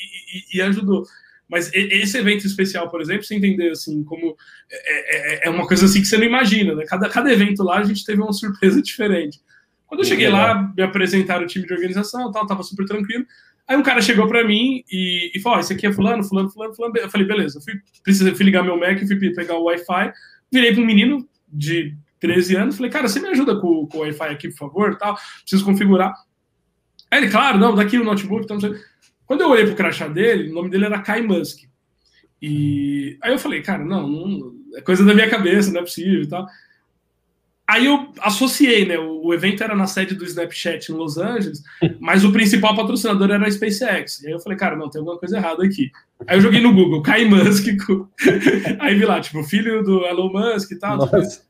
e ajudou. Mas esse evento especial, por exemplo, você entender assim, como é, é, é, uma coisa assim que você não imagina, né? Cada, cada evento lá a gente teve uma surpresa (laughs) diferente. Quando eu cheguei lá, me apresentaram o time de organização, tal, tava super tranquilo. Aí um cara chegou para mim e, e falou: oh, esse aqui é fulano, fulano, fulano, fulano. Eu falei, beleza, fui, precisei, fui ligar meu Mac, fui pegar o Wi-Fi, virei para um menino de 13 anos, falei, cara, você me ajuda com, com o Wi-Fi aqui, por favor, tal, preciso configurar. Aí ele, claro, não, daqui o notebook, então, não sei. Quando eu olhei pro crachá dele, o nome dele era Kai Musk. E aí eu falei, cara, não, não é coisa da minha cabeça, não é possível e tal. Aí eu associei, né? O, evento era na sede do Snapchat em Los Angeles, (laughs) mas o principal patrocinador era a SpaceX. E aí eu falei, cara, não, tem alguma coisa errada aqui. Aí eu joguei no Google, Kai Musk. (laughs) Aí vi lá, tipo, filho do Elon Musk e tal. Nossa.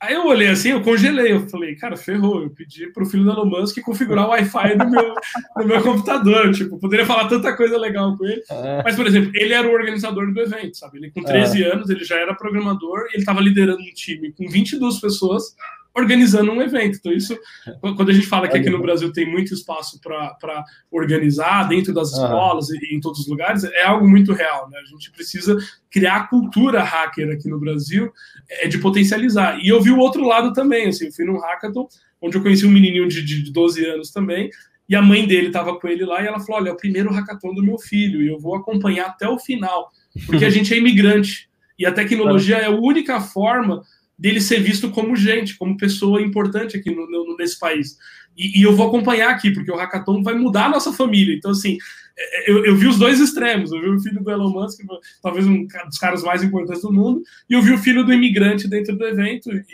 Aí eu olhei assim, eu congelei, eu falei, cara, ferrou, eu pedi pro filho do Elon Musk configurar o Wi-Fi no meu, (laughs) no meu computador, tipo, poderia falar tanta coisa legal com ele, é. mas, por exemplo, ele era o organizador do evento, sabe, ele com 13 é. anos, ele já era programador, ele estava liderando um time com 22 pessoas, organizando um evento. Então, isso, quando a gente fala que aqui no Brasil tem muito espaço para organizar dentro das escolas uhum. e em todos os lugares, é algo muito real. Né? A gente precisa criar a cultura hacker aqui no Brasil, é de potencializar. E eu vi o outro lado também. Assim, eu fui num hackathon, onde eu conheci um menininho de, de 12 anos também, e a mãe dele estava com ele lá, e ela falou: Olha, é o primeiro hackathon do meu filho, e eu vou acompanhar até o final, porque a (laughs) gente é imigrante. E a tecnologia é a única forma dele ser visto como gente, como pessoa importante aqui no, no, nesse país. E, e, eu vou acompanhar aqui, porque o hackathon vai mudar a nossa família. Então, assim, é, eu, eu, vi os dois extremos. Eu vi o filho do Elon Musk, talvez um dos caras mais importantes do mundo, e eu vi o filho do imigrante dentro do evento. E,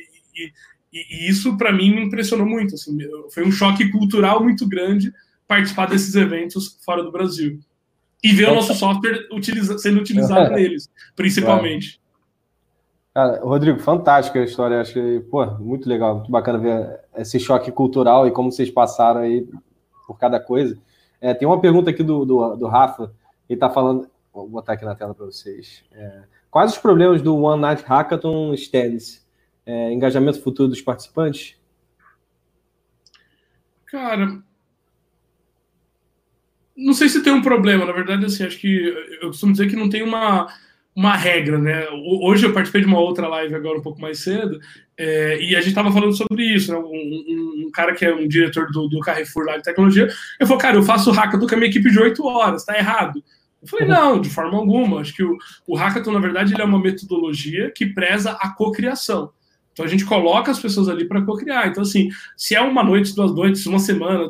e, e isso, para mim, me impressionou muito. Assim, foi um choque cultural muito grande participar desses eventos fora do Brasil. E ver o nosso software utiliza, sendo utilizado (laughs) neles, principalmente. Rodrigo, fantástica a história. Acho que, pô, muito legal, muito bacana ver esse choque cultural e como vocês passaram aí por cada coisa. É, tem uma pergunta aqui do, do, do Rafa, ele está falando, vou botar aqui na tela para vocês. É, quais os problemas do One Night Hackathon Stands? é, engajamento futuro dos participantes? Cara, não sei se tem um problema, na verdade, assim, acho que eu costumo dizer que não tem uma, uma regra, né? Hoje eu participei de uma outra live agora um pouco mais cedo, é, e a gente estava falando sobre isso, né? Um, um, um, cara que é um diretor do, do Carrefour lá de tecnologia, eu falou, cara, eu faço o hackathon com a minha equipe de 8 horas, tá errado. Eu falei, não, de forma alguma. Acho que o, o hackathon, na verdade, ele é uma metodologia que preza a cocriação. Então a gente coloca as pessoas ali para co-criar. Então, assim, se é uma noite, duas noites, uma semana,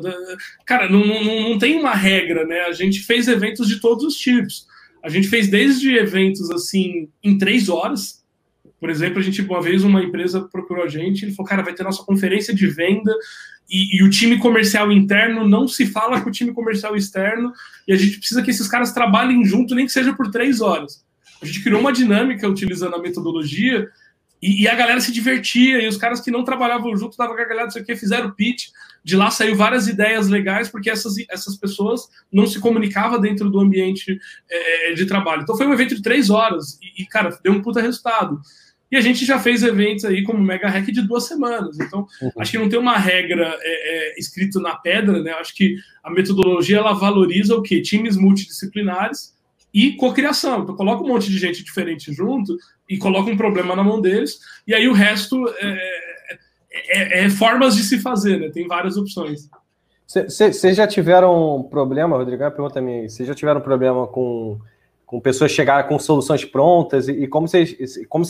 cara, não, não, não tem uma regra, né? A gente fez eventos de todos os tipos. A gente fez desde eventos assim em três horas. Por exemplo, a gente uma vez uma empresa procurou a gente, ele falou, cara, vai ter nossa conferência de venda e, e, o time comercial interno não se fala com o time comercial externo e a gente precisa que esses caras trabalhem junto, nem que seja por três horas. A gente criou uma dinâmica utilizando a metodologia e, e, a galera se divertia, e os caras que não trabalhavam junto davam gargalhada, isso aqui, fizeram pitch. De lá saiu várias ideias legais, porque essas, essas pessoas não se comunicavam dentro do ambiente é, de trabalho. Então foi um evento de três horas, e, e, cara, deu um puta resultado. E a gente já fez eventos aí como Mega Hack de duas semanas. Então, uhum. acho que não tem uma regra é, é, escrito na pedra, né? Acho que a metodologia ela valoriza o quê? Times multidisciplinares e cocriação. Então, coloca um monte de gente diferente junto e coloca um problema na mão deles, e aí o resto é, é, é formas de se fazer, né? Tem várias opções. Vocês já tiveram problema, Rodrigo? É pergunta minha. Vocês já tiveram problema com, com pessoas chegarem com soluções prontas? E, e como vocês como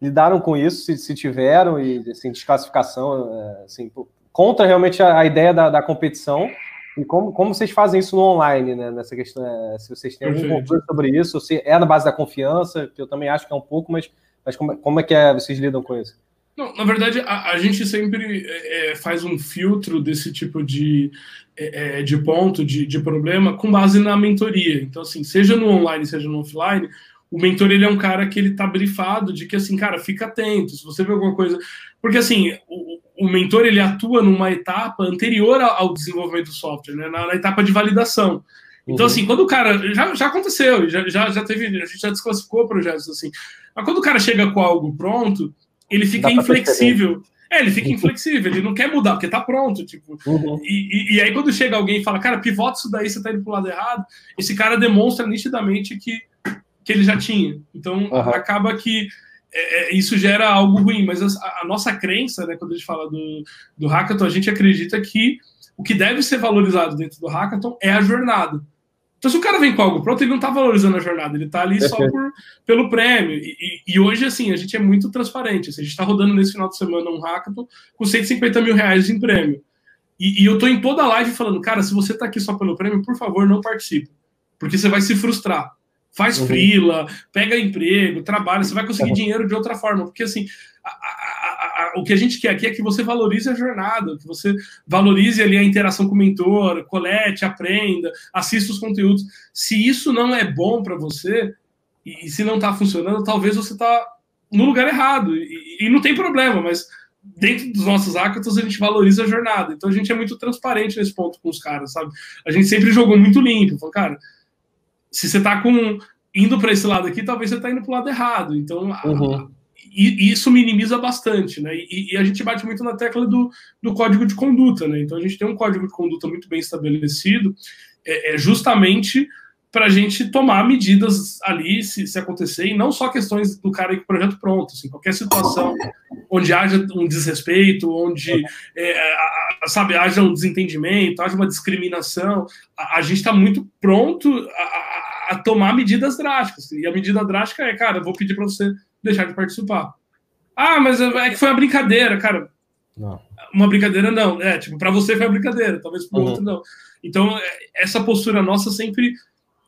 lidaram com isso, se, se tiveram, e assim, desclassificação, é, assim, contra realmente a, a ideia da, da competição e como, como vocês fazem isso no online, né? Nessa questão, é, se vocês têm algum controle sobre isso, se é na base da confiança, que eu também acho que é um pouco, mas, mas como, como é que é, vocês lidam com isso? Não, na verdade, a, a gente sempre é, é faz um filtro desse tipo de, é, é, de ponto, de, de problema, com base na mentoria. Então, assim, seja no online, seja no offline, o mentor ele é um cara que ele tá brifado de que assim, cara, fica atento, se você vê alguma coisa, porque assim, o, o mentor ele atua numa etapa anterior ao desenvolvimento do software, né? na, na etapa de validação. Então, uhum. assim, quando o cara. Já, já aconteceu, já, já, já teve. A gente já desclassificou projetos assim. Mas quando o cara chega com algo pronto, ele fica inflexível. É, ele fica (laughs) inflexível, ele não quer mudar, porque tá pronto, tipo. Uhum. E, e, e, aí, quando chega alguém e fala, cara, pivota isso daí, você tá indo pro lado errado, esse cara demonstra nitidamente que, que ele já tinha. Então, uhum. acaba que é, é, isso gera algo ruim, mas a, a, nossa crença, né, quando a gente fala do, do hackathon, a gente acredita que o que deve ser valorizado dentro do hackathon é a jornada. Então, se o cara vem com algo pronto, ele não está valorizando a jornada, ele está ali só por, pelo prêmio. E, e, e, hoje, assim, a gente é muito transparente. Assim, a gente está rodando nesse final de semana um hackathon com 150 mil reais em prêmio. E, e eu estou em toda a live falando, cara, se você está aqui só pelo prêmio, por favor, não participe. Porque você vai se frustrar faz uhum. frila, pega emprego, trabalha, você vai conseguir uhum. dinheiro de outra forma, porque assim, a, a, a, o que a gente quer aqui é que você valorize a jornada, que você valorize ali a interação com o mentor, colete, aprenda, assista os conteúdos. Se isso não é bom para você, e, e, se não está funcionando, talvez você está no lugar errado, e, e, não tem problema, mas dentro dos nossos hackathons a gente valoriza a jornada, então a gente é muito transparente nesse ponto com os caras, sabe? A gente sempre jogou muito limpo, falou, cara, se você está com indo para esse lado aqui, talvez você está indo para o lado errado. Então, uhum. a, e, isso minimiza bastante, né? E, e, a gente bate muito na tecla do, do código de conduta, né? Então a gente tem um código de conduta muito bem estabelecido, é, é justamente para a gente tomar medidas ali, se, se, acontecer, e não só questões do cara com o projeto pronto, assim, qualquer situação onde haja um desrespeito, onde, é, a, sabe, haja um desentendimento, haja uma discriminação, a, a gente está muito pronto a, a tomar medidas drásticas. E a medida drástica é, cara, vou pedir para você deixar de participar. Ah, mas é que foi uma brincadeira, cara. Não. Uma brincadeira não, é, tipo, para você foi uma brincadeira, talvez para o uhum. outro não. Então, é, essa postura nossa sempre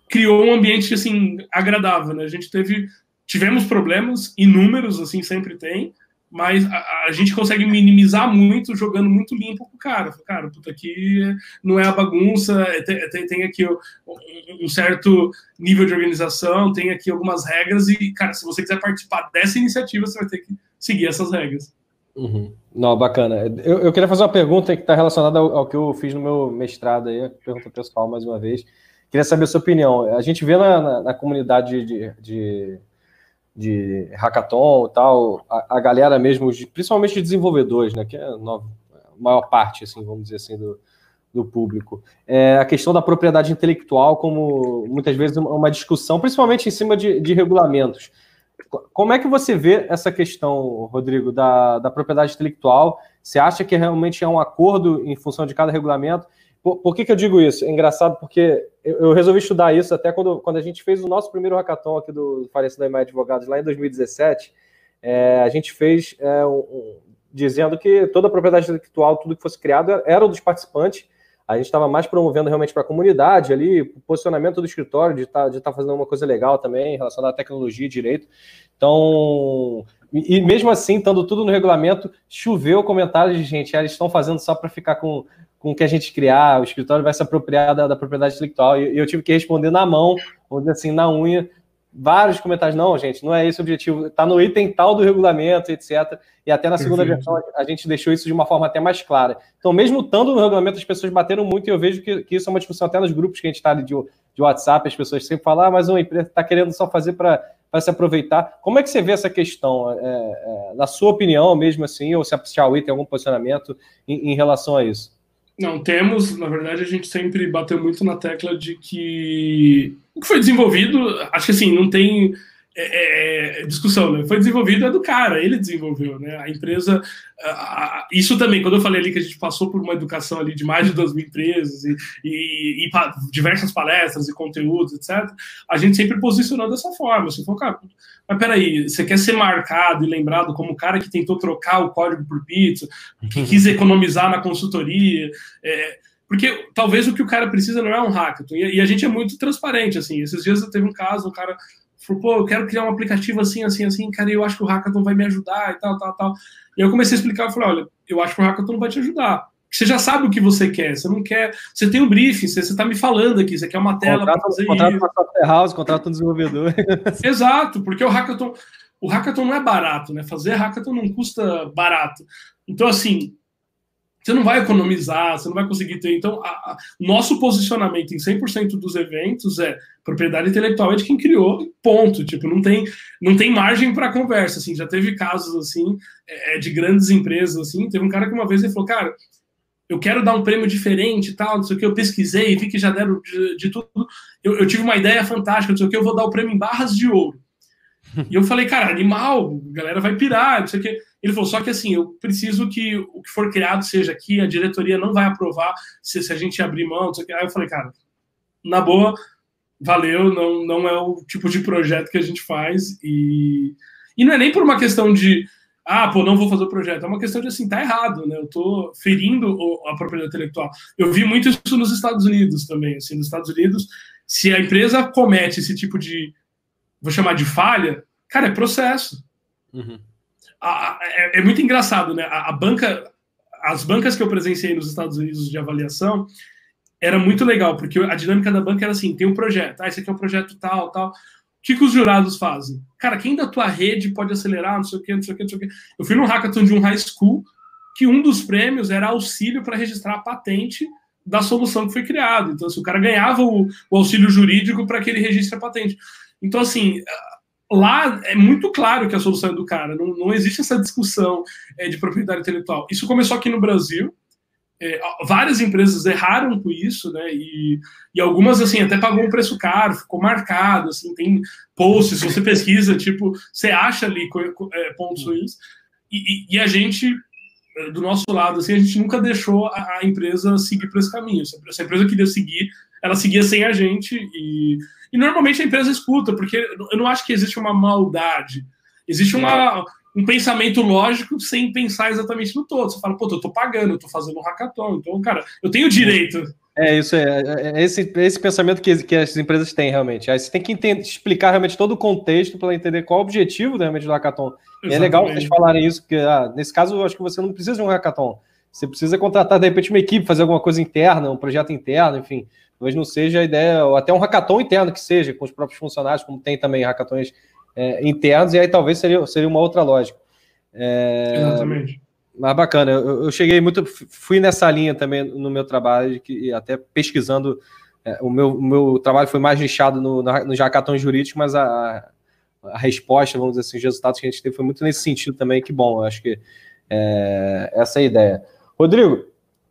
criou um ambiente assim agradável, né? A gente teve tivemos problemas inúmeros, assim, sempre tem, mas a, a, gente consegue minimizar muito jogando muito limpo o cara. Cara, puta, aqui não é a bagunça, é, tem, tem, tem aqui um certo nível de organização, tem aqui algumas regras, e, cara, se você quiser participar dessa iniciativa, você vai ter que seguir essas regras. Uhum. Não, bacana. Eu, eu, queria fazer uma pergunta que está relacionada ao, ao, que eu fiz no meu mestrado aí, pergunta pessoal mais uma vez. Queria saber a sua opinião. A gente vê na, na, na comunidade de, de de hackathon e tal, a, a galera mesmo, principalmente de desenvolvedores, né, que é a maior parte, assim, vamos dizer assim, do, do público. É a questão da propriedade intelectual como muitas vezes uma discussão, principalmente em cima de, de regulamentos. Como é que você vê essa questão, Rodrigo, da, da propriedade intelectual? Você acha que realmente é um acordo em função de cada regulamento? Por, por que, que eu digo isso? É engraçado porque eu, eu, resolvi estudar isso até quando, quando a gente fez o nosso primeiro hackathon aqui do Farense da Imagem Advogados, lá em 2017. É, a gente fez é, um, um, dizendo que toda a propriedade intelectual, tudo que fosse criado, era dos participantes. A gente estava mais promovendo realmente para a comunidade ali, o posicionamento do escritório, de estar tá, tá fazendo uma coisa legal também, relacionada à tecnologia e direito. Então, e, e mesmo assim, estando tudo no regulamento, choveu comentários de gente, ah, eles estão fazendo só para ficar com, com o que a gente criar, o escritório vai se apropriar da, da propriedade intelectual. E eu tive que responder na mão, dizer assim, na unha, vários comentários, não, gente, não é esse o objetivo, está no item tal do regulamento, etc. E até na segunda Perfeito. versão a gente deixou isso de uma forma até mais clara. Então, mesmo estando no regulamento, as pessoas bateram muito e eu vejo que, que isso é uma discussão até nos grupos que a gente está de, de WhatsApp, as pessoas sempre falam, ah, mas uma empresa está querendo só fazer para se aproveitar. Como é que você vê essa questão, é, é, na sua opinião mesmo assim, ou se a Xiaomi tem algum posicionamento em, em relação a isso? Não, temos, na verdade, a gente sempre bateu muito na tecla de que o que foi desenvolvido, acho que assim, não tem é, é, discussão, né? Foi desenvolvido é do cara, ele desenvolveu, né? A empresa, a, a, isso também, quando eu falei ali que a gente passou por uma educação ali de mais de 2 mil empresas e, e, e pa, diversas palestras e conteúdos, etc., a gente sempre posicionou dessa forma. Você falou, cara, mas peraí, você quer ser marcado e lembrado como o cara que tentou trocar o código por pizza, que quis economizar na consultoria, é, porque talvez o que o cara precisa não é um hackathon. E, a gente é muito transparente, assim. Esses dias teve um caso, o cara falou, pô, eu quero criar um aplicativo assim, assim, assim, cara, eu acho que o Hackathon vai me ajudar e tal, tal, tal. E eu comecei a explicar, eu falei, olha, eu acho que o Hackathon vai te ajudar. Você já sabe o que você quer, você não quer. Você tem um briefing, você está me falando aqui, você quer uma tela para fazer contrato isso. Contrato uma house, contrato um desenvolvedor. (laughs) Exato, porque o hackathon, o hackathon não é barato, né? Fazer hackathon não custa barato. Então, assim, você não vai economizar, você não vai conseguir ter. Então, a, a, nosso posicionamento em 100% dos eventos é propriedade intelectual é de quem criou, ponto. Tipo, não tem, não tem margem para conversa. Assim, já teve casos assim é, é, de grandes empresas assim. Teve um cara que uma vez ele falou, cara, eu quero dar um prêmio diferente tal, não sei o que. Eu pesquisei, vi que já deram de, de tudo. Eu, eu, tive uma ideia fantástica, não sei o que. Eu vou dar o prêmio em barras de ouro. (laughs) E eu falei, cara, animal, a galera vai pirar, não sei o que. Ele falou, só que assim, eu preciso que o que for criado seja aqui, a diretoria não vai aprovar se, se a gente abrir mão. Aí eu falei, cara, na boa, valeu, não, não é o tipo de projeto que a gente faz. E, e não é nem por uma questão de, ah, pô, não vou fazer o projeto. É uma questão de assim, tá errado, né? Eu tô ferindo a propriedade intelectual. Eu vi muito isso nos Estados Unidos também. Assim, nos Estados Unidos, se a empresa comete esse tipo de, vou chamar de falha, cara, é processo. Uhum é, é, muito engraçado, né? A, a, banca, as bancas que eu presenciei nos Estados Unidos de avaliação era muito legal, porque a dinâmica da banca era assim: tem um projeto, ah, esse aqui é um projeto tal, tal. O que, que os jurados fazem? Cara, quem da tua rede pode acelerar, não sei o quê, não sei o quê, não sei o quê. Eu fui num hackathon de um high school que um dos prêmios era auxílio para registrar a patente da solução que foi criada. Então, se assim, o cara ganhava o, o auxílio jurídico para que ele registre a patente. Então, assim, lá é muito claro que a solução é do cara, não, não existe essa discussão é, de propriedade intelectual. Isso começou aqui no Brasil, é, várias empresas erraram com isso, né? E, e algumas assim até pagou um preço caro, ficou marcado, assim, tem posts, você pesquisa, (laughs) tipo, você acha ali é, pontos ruins, e, e, e, a gente do nosso lado, assim, a gente nunca deixou a, a empresa seguir por esse caminho. Se a empresa queria seguir, ela seguia sem a gente e e normalmente a empresa escuta, porque eu não acho que existe uma maldade. Existe uma, um pensamento lógico sem pensar exatamente no todo. Você fala, pô, eu tô pagando, eu tô fazendo um hackathon, então, cara, eu tenho direito. É, isso é, é, é esse, é esse pensamento que, que as empresas têm realmente. Aí você tem que entender, explicar realmente todo o contexto para entender qual o objetivo realmente do hackathon. É legal vocês falarem isso, porque ah, nesse caso eu acho que você não precisa de um hackathon. Você precisa contratar, de repente, uma equipe, fazer alguma coisa interna, um projeto interno, enfim. Talvez não seja a ideia, ou até um hackathon interno que seja, com os próprios funcionários, como tem também hackathons é, internos, e aí talvez seria, seria uma outra lógica. É, Exatamente. Mas bacana, eu, eu, cheguei muito, fui nessa linha também no meu trabalho, que até pesquisando, é, o, meu, o meu trabalho foi mais nichado no, no, no hackathon jurídico, mas a, a resposta, vamos dizer assim, os resultados que a gente teve foi muito nesse sentido também, que bom, eu acho que é, essa é a ideia. Rodrigo,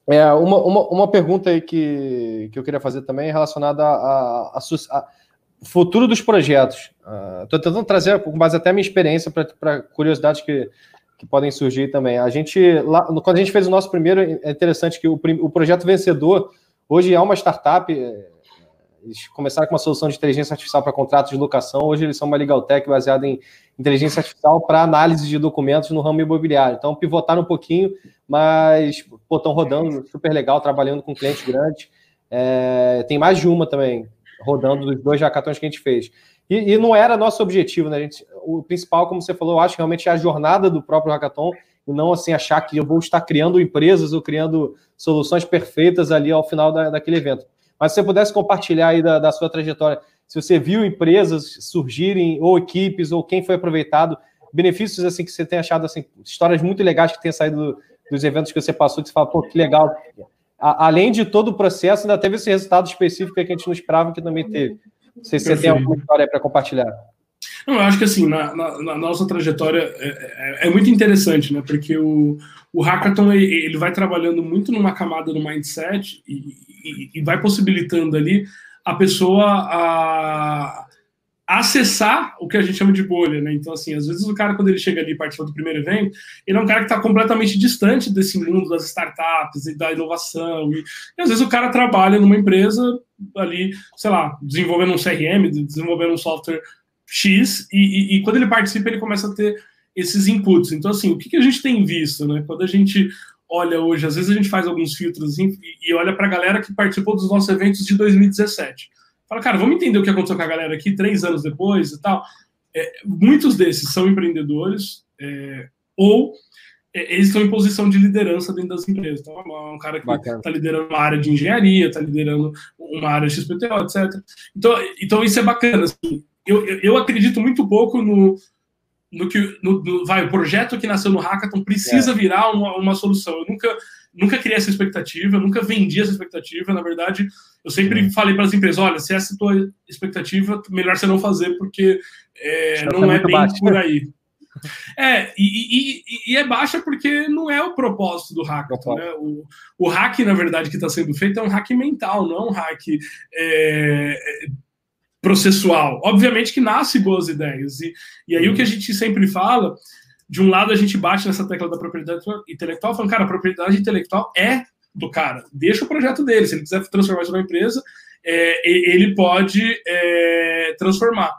é, uma, uma, uma pergunta aí que, que eu queria fazer também é relacionada ao futuro dos projetos. Estou uh, tentando trazer, com base até a minha experiência, para curiosidades que, que podem surgir também. A gente, lá, quando a gente fez o nosso primeiro, é interessante que o, o projeto vencedor hoje é uma startup eles começaram com uma solução de inteligência artificial para contratos de locação, hoje eles são uma legal tech baseada em inteligência artificial para análise de documentos no ramo imobiliário. Então, pivotaram um pouquinho, mas estão rodando super legal, trabalhando com clientes grandes. É, tem mais de uma também rodando dos dois hackathons que a gente fez. E, e, não era nosso objetivo, né? Gente, o principal, como você falou, eu acho que realmente é a jornada do próprio hackathon e não assim achar que eu vou estar criando empresas ou criando soluções perfeitas ali ao final da, daquele evento. Mas se você pudesse compartilhar aí da, da sua trajetória, se você viu empresas surgirem, ou equipes, ou quem foi aproveitado, benefícios assim que você tem achado, assim, histórias muito legais que tenha saído do, dos eventos que você passou, que você fala, pô, que legal. A, além de todo o processo, ainda teve esse resultado específico que a gente não esperava que também teve. Não sei se você tem alguma história para compartilhar. Não, eu acho que assim, na, na, na nossa trajetória é, é, é, muito interessante, né? Porque o, o hackathon ele, vai trabalhando muito numa camada do mindset e, e, e vai possibilitando ali a pessoa a, a acessar o que a gente chama de bolha, né? Então, assim, às vezes o cara, quando ele chega ali e participa do primeiro evento, ele é um cara que está completamente distante desse mundo das startups e da inovação. E, e, às vezes o cara trabalha numa empresa ali, sei lá, desenvolvendo um CRM, desenvolvendo um software X, e, e, e quando ele participa, ele começa a ter esses inputs. Então, assim, o que, que a gente tem visto, né? Quando a gente olha hoje, às vezes a gente faz alguns filtros e, e olha para a galera que participou dos nossos eventos de 2017. Fala, cara, vamos entender o que aconteceu com a galera aqui três anos depois e tal. É, muitos desses são empreendedores é, ou é, eles estão em posição de liderança dentro das empresas. Então, é um cara que está liderando uma área de engenharia, está liderando uma área de XPTO, etc. Então, então isso é bacana. Assim. Eu, eu, acredito muito pouco no, no que no, no, vai o projeto que nasceu no hackathon precisa é. virar uma, uma solução. Eu nunca nunca criei essa expectativa, nunca vendi essa expectativa. Na verdade, eu sempre uhum. falei para as empresas: olha, se essa é a tua expectativa, melhor você não fazer, porque é, não tá é bem baixo. por aí. (laughs) É, e, e, e, é baixa porque não é o propósito do hackathon. Né? O, o hack, na verdade, que está sendo feito é um hack mental, não é um hack é, processual. Obviamente que nasce boas ideias. E, e aí o que a gente sempre fala, de um lado a gente bate nessa tecla da propriedade intelectual, falando, cara, a propriedade intelectual é do cara. Deixa o projeto dele. Se ele quiser transformar isso numa empresa, é, ele pode é, transformar.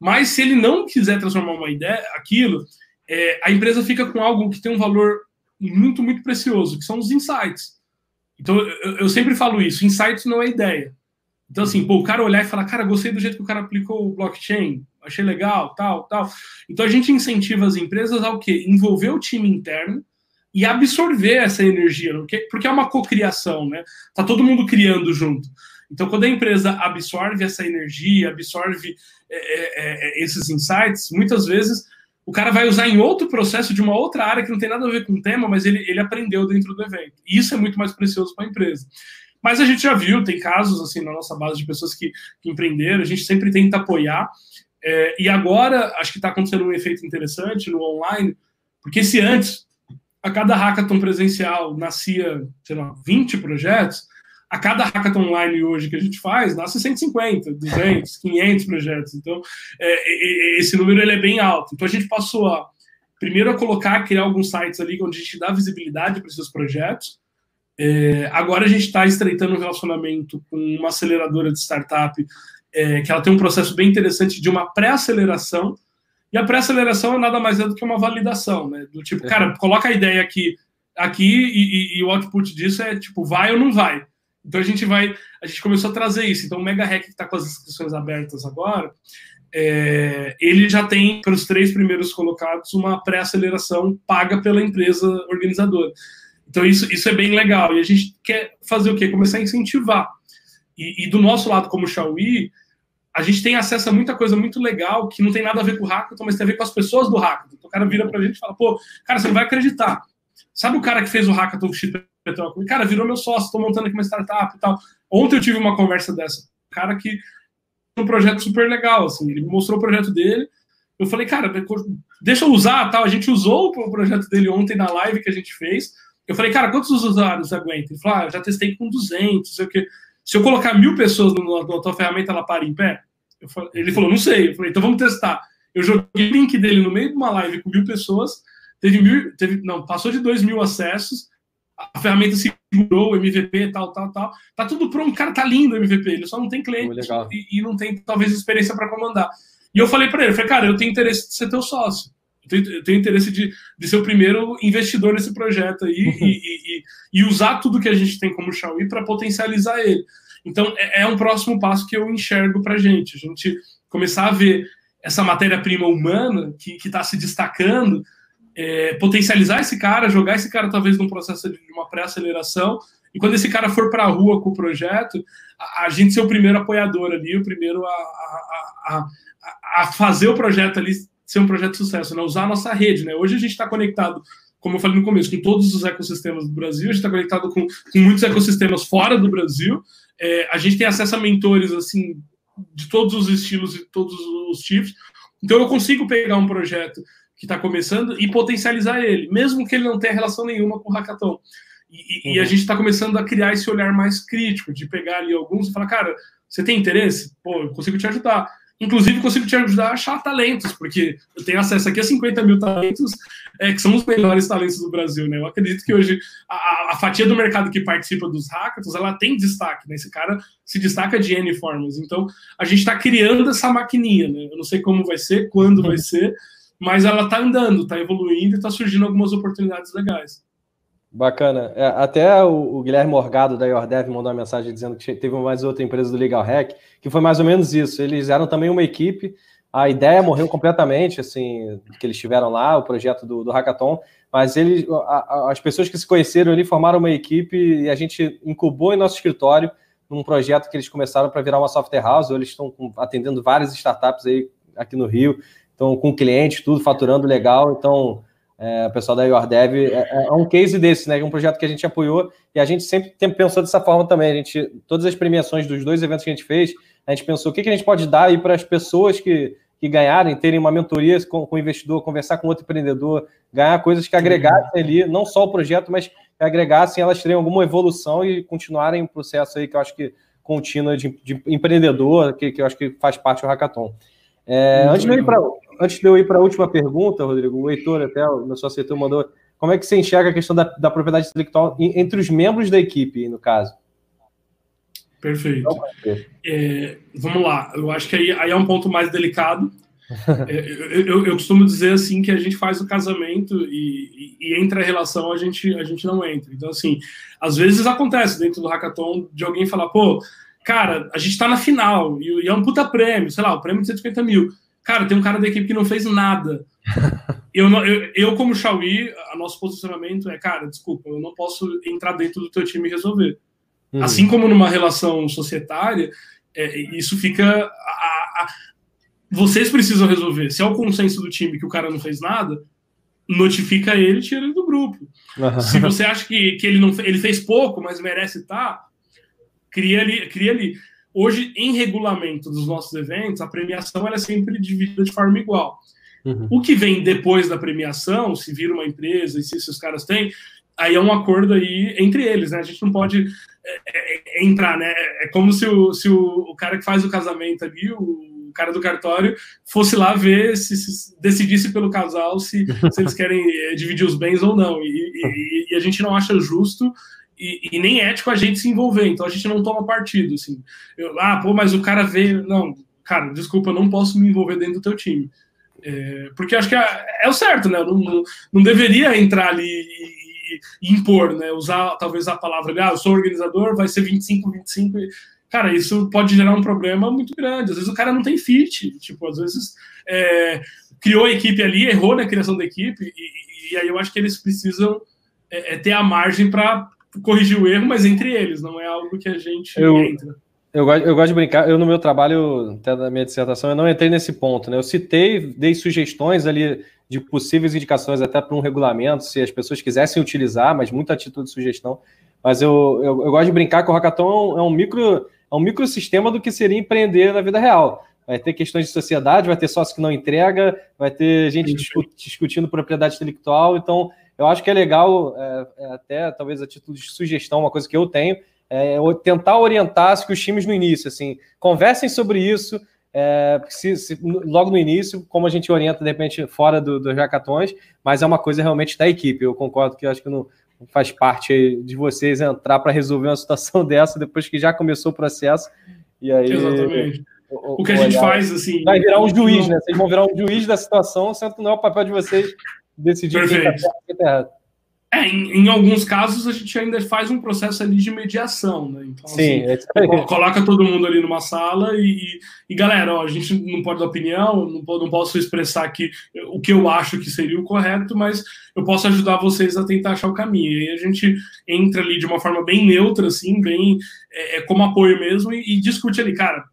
Mas se ele não quiser transformar uma ideia, aquilo, é, a empresa fica com algo que tem um valor muito, muito precioso, que são os insights. Então, eu, eu sempre falo isso: insights não é ideia. Então, assim, pô, o cara olhar e falar, cara, gostei do jeito que o cara aplicou o blockchain, achei legal, tal, tal. Então, a gente incentiva as empresas ao quê? Envolver o time interno e absorver essa energia, porque, porque é uma cocriação, né? Tá todo mundo criando junto. Então, quando a empresa absorve essa energia, absorve é, é, é, esses insights, muitas vezes o cara vai usar em outro processo de uma outra área que não tem nada a ver com o tema, mas ele, ele aprendeu dentro do evento. E isso é muito mais precioso para a empresa. Mas a gente já viu, tem casos assim na nossa base de pessoas que, que empreenderam, a gente sempre tenta apoiar. É, e agora acho que está acontecendo um efeito interessante no online, porque se antes a cada hackathon presencial nascia, sei lá, 20 projetos, a cada hackathon online hoje que a gente faz, nasce 150, 200, 500 projetos. Então, é, esse número ele é bem alto. Então, a gente passou a, primeiro, a colocar, criar alguns sites ali onde a gente dá visibilidade para esses projetos, é, agora a gente está estreitando um relacionamento com uma aceleradora de startup é, que ela tem um processo bem interessante de uma pré-aceleração. E a pré-aceleração é nada mais é do que uma validação, né? Do tipo, cara, coloca a ideia aqui, aqui e, e, e o output disso é tipo, vai ou não vai. Então a gente vai, a gente começou a trazer isso. Então o Mega Hack que está com as inscrições abertas agora, é, ele já tem para os três primeiros colocados uma pré-aceleração paga pela empresa organizadora. Então, isso, isso é bem legal. E a gente quer fazer o quê? Começar a incentivar. E, e do nosso lado, como Xiaomi, a gente tem acesso a muita coisa muito legal que não tem nada a ver com o hackathon, mas tem a ver com as pessoas do hackathon. Então, o cara vira pra gente e fala, pô, cara, você não vai acreditar. Sabe o cara que fez o hackathon X Petróleo? Cara, virou meu sócio, estou montando aqui uma startup e tal. Ontem eu tive uma conversa dessa. O cara que um projeto super legal, assim, ele me mostrou o projeto dele, eu falei, cara, deixa eu usar, tal, a gente usou o projeto dele ontem na live que a gente fez, eu falei, cara, quantos usuários aguentam? Ele falou, ah, eu já testei com 200, sei o quê. Se eu colocar mil pessoas na tua ferramenta, ela para em pé? Falei, ele falou, não sei. Eu falei, então vamos testar. Eu joguei o link dele no meio de uma live com mil pessoas, teve mil, teve, não, passou de dois mil acessos, a ferramenta segurou o MVP, tal, tal, tal. Tá tudo pronto, cara, tá lindo o MVP, ele só não tem cliente e, e, não tem, talvez, experiência para comandar. E eu falei para ele, falei, cara, eu tenho interesse de ser teu sócio. Eu tenho, eu tenho interesse de, de ser o primeiro investidor nesse projeto aí uhum. e, e, e, usar tudo que a gente tem como Xiaomi para potencializar ele. Então, é, é, um próximo passo que eu enxergo para a gente. A gente começar a ver essa matéria-prima humana que está se destacando, é, potencializar esse cara, jogar esse cara talvez num processo de uma pré-aceleração, e quando esse cara for para a rua com o projeto, a, a, gente ser o primeiro apoiador ali, o primeiro a, a, a, fazer o projeto ali ser um projeto de sucesso, né? usar a nossa rede. Né? Hoje a gente está conectado, como eu falei no começo, com todos os ecossistemas do Brasil, a gente está conectado com, com muitos ecossistemas fora do Brasil, é, a gente tem acesso a mentores assim de todos os estilos e todos os tipos. Então eu consigo pegar um projeto que está começando e potencializar ele, mesmo que ele não tenha relação nenhuma com o hackathon. E, uhum. e a uhum. gente está começando a criar esse olhar mais crítico, de pegar ali alguns e falar, cara, você tem interesse? Pô, eu consigo te ajudar. Inclusive, consigo te ajudar a achar talentos, porque eu tenho acesso aqui a 50 mil talentos, é, que são os melhores talentos do Brasil, né? Eu acredito que hoje a, a fatia do mercado que participa dos hackathons, ela tem destaque, né? Esse cara se destaca de N formas. Então, a gente está criando essa maquininha, né? Eu não sei como vai ser, quando vai (laughs) ser, mas ela está andando, está evoluindo e está surgindo algumas oportunidades legais. Bacana. É, até o, o, Guilherme Morgado da Yordev mandou uma mensagem dizendo que teve mais outra empresa do Legal Hack, que foi mais ou menos isso. Eles eram também uma equipe, a ideia morreu completamente, assim, que eles tiveram lá, o projeto do, do Hackathon, mas eles, a, a, as pessoas que se conheceram ali formaram uma equipe e a gente incubou em nosso escritório num projeto que eles começaram para virar uma software house, eles estão atendendo várias startups aí aqui no Rio, estão com clientes, tudo faturando legal, então é, o pessoal da YourDev, é, é, é, um case desse, né? Um projeto que a gente apoiou e a gente sempre tem, pensou dessa forma também. A gente, todas as premiações dos dois eventos que a gente fez, a gente pensou o que, que a gente pode dar aí para as pessoas que, que ganharem, terem uma mentoria com, com o investidor, conversar com outro empreendedor, ganhar coisas que agregassem ali, não só o projeto, mas que agregassem, elas terem alguma evolução e continuarem um processo aí que eu acho que contínuo de, de empreendedor, que, que eu acho que faz parte do hackathon. É, antes, de pra, antes de eu ir para a última pergunta, Rodrigo, o Heitor, até o meu sócio Heitor mandou, como é que você enxerga a questão da, da propriedade intelectual entre os membros da equipe, no caso? Perfeito. É, vamos lá, eu acho que aí, aí é um ponto mais delicado. É, eu, eu, eu, costumo dizer assim que a gente faz o casamento e, e, e, entra a relação a gente a gente não entra. Então assim, às vezes acontece dentro do hackathon de alguém falar, pô, cara, a gente tá na final e, e é um puta prêmio, sei lá, o prêmio de 150 mil. Cara, tem um cara da equipe que não fez nada. (laughs) eu, eu, eu, como a nosso posicionamento é, cara, desculpa, eu não posso entrar dentro do teu time e resolver. Uhum. Assim como numa relação societária, é, isso fica. A, a, vocês precisam resolver. Se é o consenso do time que o cara não fez nada, notifica ele e tira ele do grupo. Uhum. Se você acha que, que ele, não, ele fez pouco, mas merece estar, cria ali, cria ali. Hoje, em regulamento dos nossos eventos, a premiação é sempre dividida de forma igual. Uhum. O que vem depois da premiação, se vira uma empresa e se esses caras têm, aí é um acordo aí entre eles, né? A gente não pode é, é, é entrar, né? É como se, o, se o, o, cara que faz o casamento ali, o cara do cartório, fosse lá ver se, se decidisse pelo casal se, se eles (laughs) querem é, dividir os bens ou não. E, e, e a gente não acha justo e, e, nem ético a gente se envolver, então a gente não toma partido, assim. Eu, ah, pô, mas o cara veio. Não, cara, desculpa, eu não posso me envolver dentro do teu time. É, porque acho que é, é, o certo, né? Eu não, não, não deveria entrar ali e, e, impor, né? Usar talvez a palavra, ah, eu sou organizador, vai ser 25, 25. E, cara, isso pode gerar um problema muito grande. Às vezes o cara não tem fit, tipo, às vezes é, criou a equipe ali, errou na criação da equipe, e, e aí eu acho que eles precisam é, é ter a margem para corrigir o erro, mas entre eles, não é algo que a gente eu, entra. Eu, eu gosto de brincar, eu no meu trabalho, até da minha dissertação, eu não entrei nesse ponto, né? Eu citei, dei sugestões ali de possíveis indicações até para um regulamento, se as pessoas quisessem utilizar, mas muita atitude de sugestão. Mas eu, eu, eu gosto de brincar que o Hackathon é um micro a um microsistema do que seria empreender na vida real. Vai ter questões de sociedade, vai ter sócio que não entrega, vai ter gente discutindo propriedade intelectual. Então, eu acho que é legal, é, é até talvez a título de sugestão, uma coisa que eu tenho, é tentar orientar que os times no início, assim, conversem sobre isso, é, se, se, logo no início, como a gente orienta, de repente, fora do, dos jacatões, mas é uma coisa realmente da equipe. Eu concordo que eu acho que não faz parte de vocês entrar para resolver uma situação (laughs) dessa depois que já começou o processo. E aí. Exatamente. O, o que a gente faz, assim. Vai virar um juiz, não... né? Vocês vão virar um juiz da situação, sendo que não é o papel de vocês decidir Perfeito. quem está errado. É, em, em, alguns casos a gente ainda faz um processo ali de mediação, né? Então, Sim, assim, é coloca todo mundo ali numa sala e, e galera, ó, a gente não pode dar opinião, não, não posso expressar aqui o que eu acho que seria o correto, mas eu posso ajudar vocês a tentar achar o caminho. E aí a gente entra ali de uma forma bem neutra, assim, bem é, é como apoio mesmo, e, e discute ali, cara,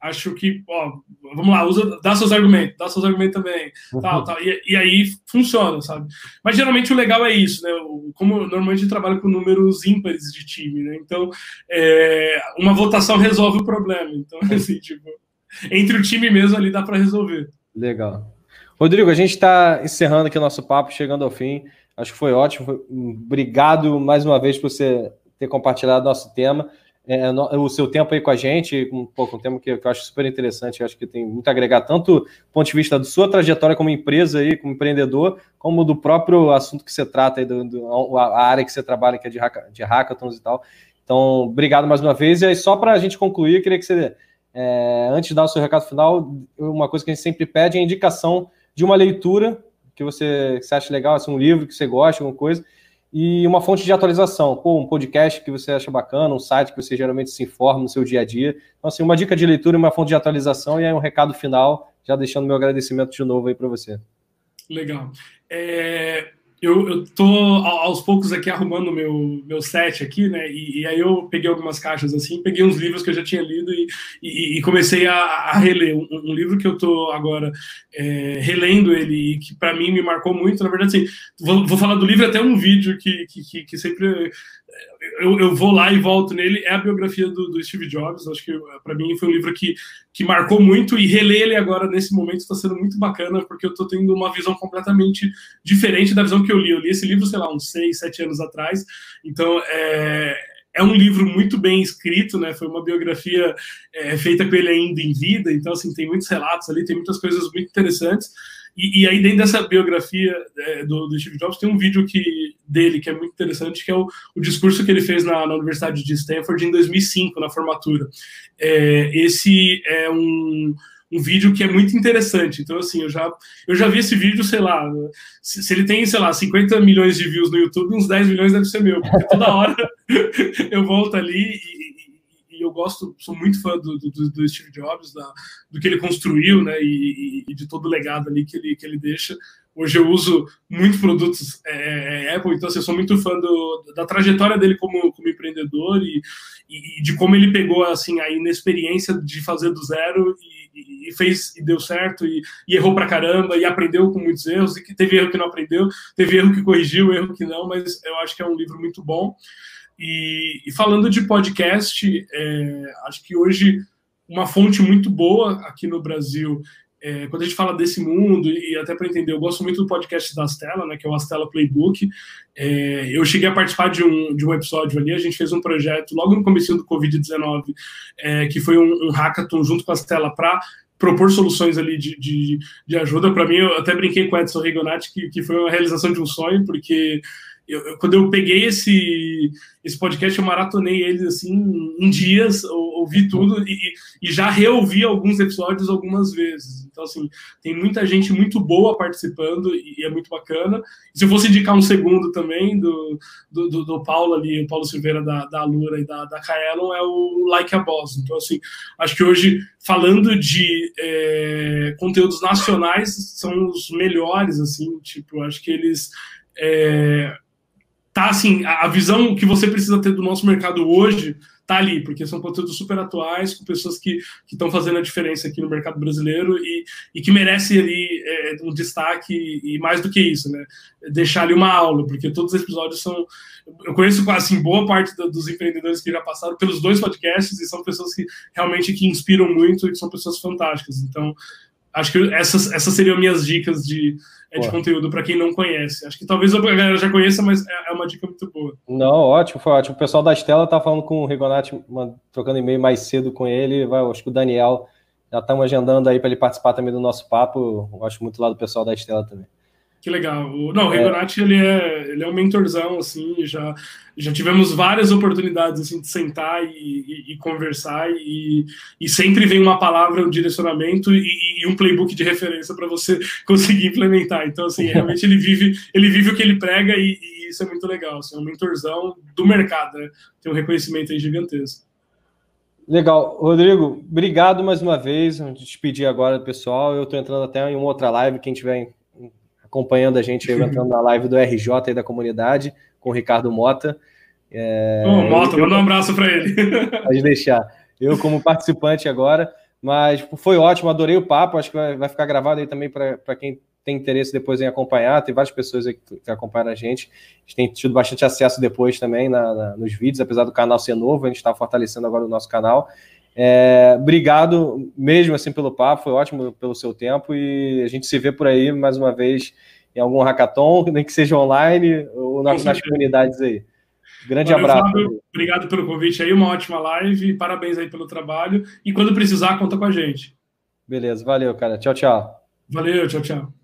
acho que, ó, vamos lá, usa, dá seus argumentos, dá seus argumentos também, uhum. tal, tal, e, e, aí funciona, sabe? Mas geralmente o legal é isso, né? Como normalmente eu trabalho com números ímpares de time, né? Então, é, uma votação resolve o problema. Então, (laughs) assim, tipo, entre o time mesmo ali dá para resolver. Legal. Rodrigo, a gente está encerrando aqui o nosso papo, chegando ao fim. Acho que foi ótimo. Obrigado mais uma vez por você ter compartilhado nosso tema é, o seu tempo aí com a gente, um pouco um tema que, que, eu acho super interessante, acho que tem muito a agregar, tanto do ponto de vista da sua trajetória como empresa aí, como empreendedor, como do próprio assunto que você trata aí, do, do a área que você trabalha, que é de, de hackathons e tal. Então, obrigado mais uma vez. E aí, só para a gente concluir, eu queria que você, é, antes de dar o seu recado final, uma coisa que a gente sempre pede é a indicação de uma leitura que você, que você acha legal, assim, um livro que você gosta, alguma coisa, e uma fonte de atualização, pô, um podcast que você acha bacana, um site que você geralmente se informa no seu dia a dia. Então, assim, uma dica de leitura e uma fonte de atualização, e aí um recado final, já deixando meu agradecimento de novo aí para você. Legal. É, eu, eu tô aos poucos aqui arrumando meu meu set aqui, né? E, e, aí eu peguei algumas caixas assim, peguei uns livros que eu já tinha lido e, e, e comecei a, a reler um, um, livro que eu tô agora é, relendo ele e que para mim me marcou muito. Na verdade, assim, vou, vou falar do livro até um vídeo que, que, que sempre eu, eu, vou lá e volto nele, é a biografia do, do Steve Jobs. Acho que para mim foi um livro que, que marcou muito e reler ele agora nesse momento está sendo muito bacana, porque eu estou tendo uma visão completamente diferente da visão que eu li. Eu li esse livro, sei lá, uns seis, sete anos atrás. Então, é, é um livro muito bem escrito, né? Foi uma biografia é, feita com ele ainda em vida, então assim tem muitos relatos ali, tem muitas coisas muito interessantes. E, e aí, dentro dessa biografia é, do, do, Steve Jobs, tem um vídeo que, dele que é muito interessante, que é o, o discurso que ele fez na, na, Universidade de Stanford em 2005, na formatura. É, esse é um, um vídeo que é muito interessante. Então, assim, eu já, eu já vi esse vídeo, sei lá, se, se, ele tem, sei lá, 50 milhões de views no YouTube, uns 10 milhões deve ser meu, porque toda hora (laughs) eu volto ali e, e eu gosto, sou muito fã do, do, do Steve Jobs, da, do que ele construiu, né, e, e, de todo o legado ali que ele, que ele deixa. Hoje eu uso muitos produtos é, é Apple, então assim, eu sou muito fã do, da trajetória dele como, como empreendedor e, e, de como ele pegou assim a inexperiência de fazer do zero e, e fez e deu certo e, e, errou pra caramba e aprendeu com muitos erros e que teve erro que não aprendeu, teve erro que corrigiu, erro que não, mas eu acho que é um livro muito bom. E, e falando de podcast, é, acho que hoje uma fonte muito boa aqui no Brasil, é, quando a gente fala desse mundo, e até para entender, eu gosto muito do podcast da Astela, né, que é o Astela Playbook. É, eu cheguei a participar de um, de um episódio ali, a gente fez um projeto logo no começo do Covid-19, é, que foi um, um hackathon junto com a Astela para propor soluções ali de, de, de ajuda. Para mim, eu até brinquei com o Edson Rigonati, que, que foi uma realização de um sonho, porque eu, quando eu peguei esse, esse podcast, eu maratonei ele assim em dias, ouvi tudo e, e, já reouvi alguns episódios algumas vezes. Então, assim, tem muita gente muito boa participando e, é muito bacana. E se eu fosse indicar um segundo também do, do, do, do Paulo ali, o Paulo Silveira da, da Lura e da, da Kaelon, é o Like a Boss. Então, assim, acho que hoje, falando de é, conteúdos nacionais, são os melhores, assim, tipo, acho que eles. É, tá assim, a, visão que você precisa ter do nosso mercado hoje tá ali, porque são conteúdos super atuais, com pessoas que estão fazendo a diferença aqui no mercado brasileiro e, e que merecem ali é, um destaque e mais do que isso, né? Deixar ali uma aula, porque todos os episódios são. Eu conheço assim, boa parte dos empreendedores que já passaram pelos dois podcasts e são pessoas que realmente que inspiram muito e que são pessoas fantásticas. Então, acho que essas, essas seriam minhas dicas de, é, de conteúdo para quem não conhece. Acho que talvez a galera já conheça, mas é, é uma dica muito boa. Não, ótimo, foi ótimo. O pessoal da Estela tá falando com o Rigonati, trocando e-mail mais cedo com ele. Vai, acho que o Daniel já estamos agendando aí para ele participar também do nosso papo. Eu gosto muito lá do pessoal da Estela também. Que legal. O, não, o Rigonati, é. ele, é, ele é um mentorzão, assim, já, já tivemos várias oportunidades, assim, de sentar e, e, e conversar e, e sempre vem uma palavra, um direcionamento e, e um playbook de referência para você (laughs) conseguir implementar. Então, assim, (laughs) realmente ele vive, ele vive o que ele prega e, isso é muito legal, assim, é um mentorzão do mercado, né? Tem um reconhecimento aí gigantesco. Legal. Rodrigo, obrigado mais uma vez. Vou despedir agora do pessoal. Eu estou entrando até em uma outra live, quem tiver acompanhando a gente aí, (laughs) entrando na live do RJ aí da comunidade, com o Ricardo Mota. É, oh, Mota, eu, manda um abraço para ele. (laughs) Pode deixar. Eu, como participante agora, mas foi ótimo, adorei o papo. Acho que vai, vai ficar gravado aí também para quem tem interesse depois em acompanhar. Tem várias pessoas aí que, que acompanham a gente. A gente tem tido bastante acesso depois também na, na, nos vídeos, apesar do canal ser novo, a gente está fortalecendo agora o nosso canal. É, obrigado mesmo assim pelo papo, foi ótimo pelo seu tempo e a gente se vê por aí mais uma vez em algum hackathon, (laughs) nem que seja online ou nas, nas comunidades aí. Grande Valeu, abraço. Fábio, obrigado pelo convite aí, uma ótima live, parabéns aí pelo trabalho e quando precisar, conta com a gente. Beleza, valeu, cara. Tchau, tchau. Valeu, tchau, tchau.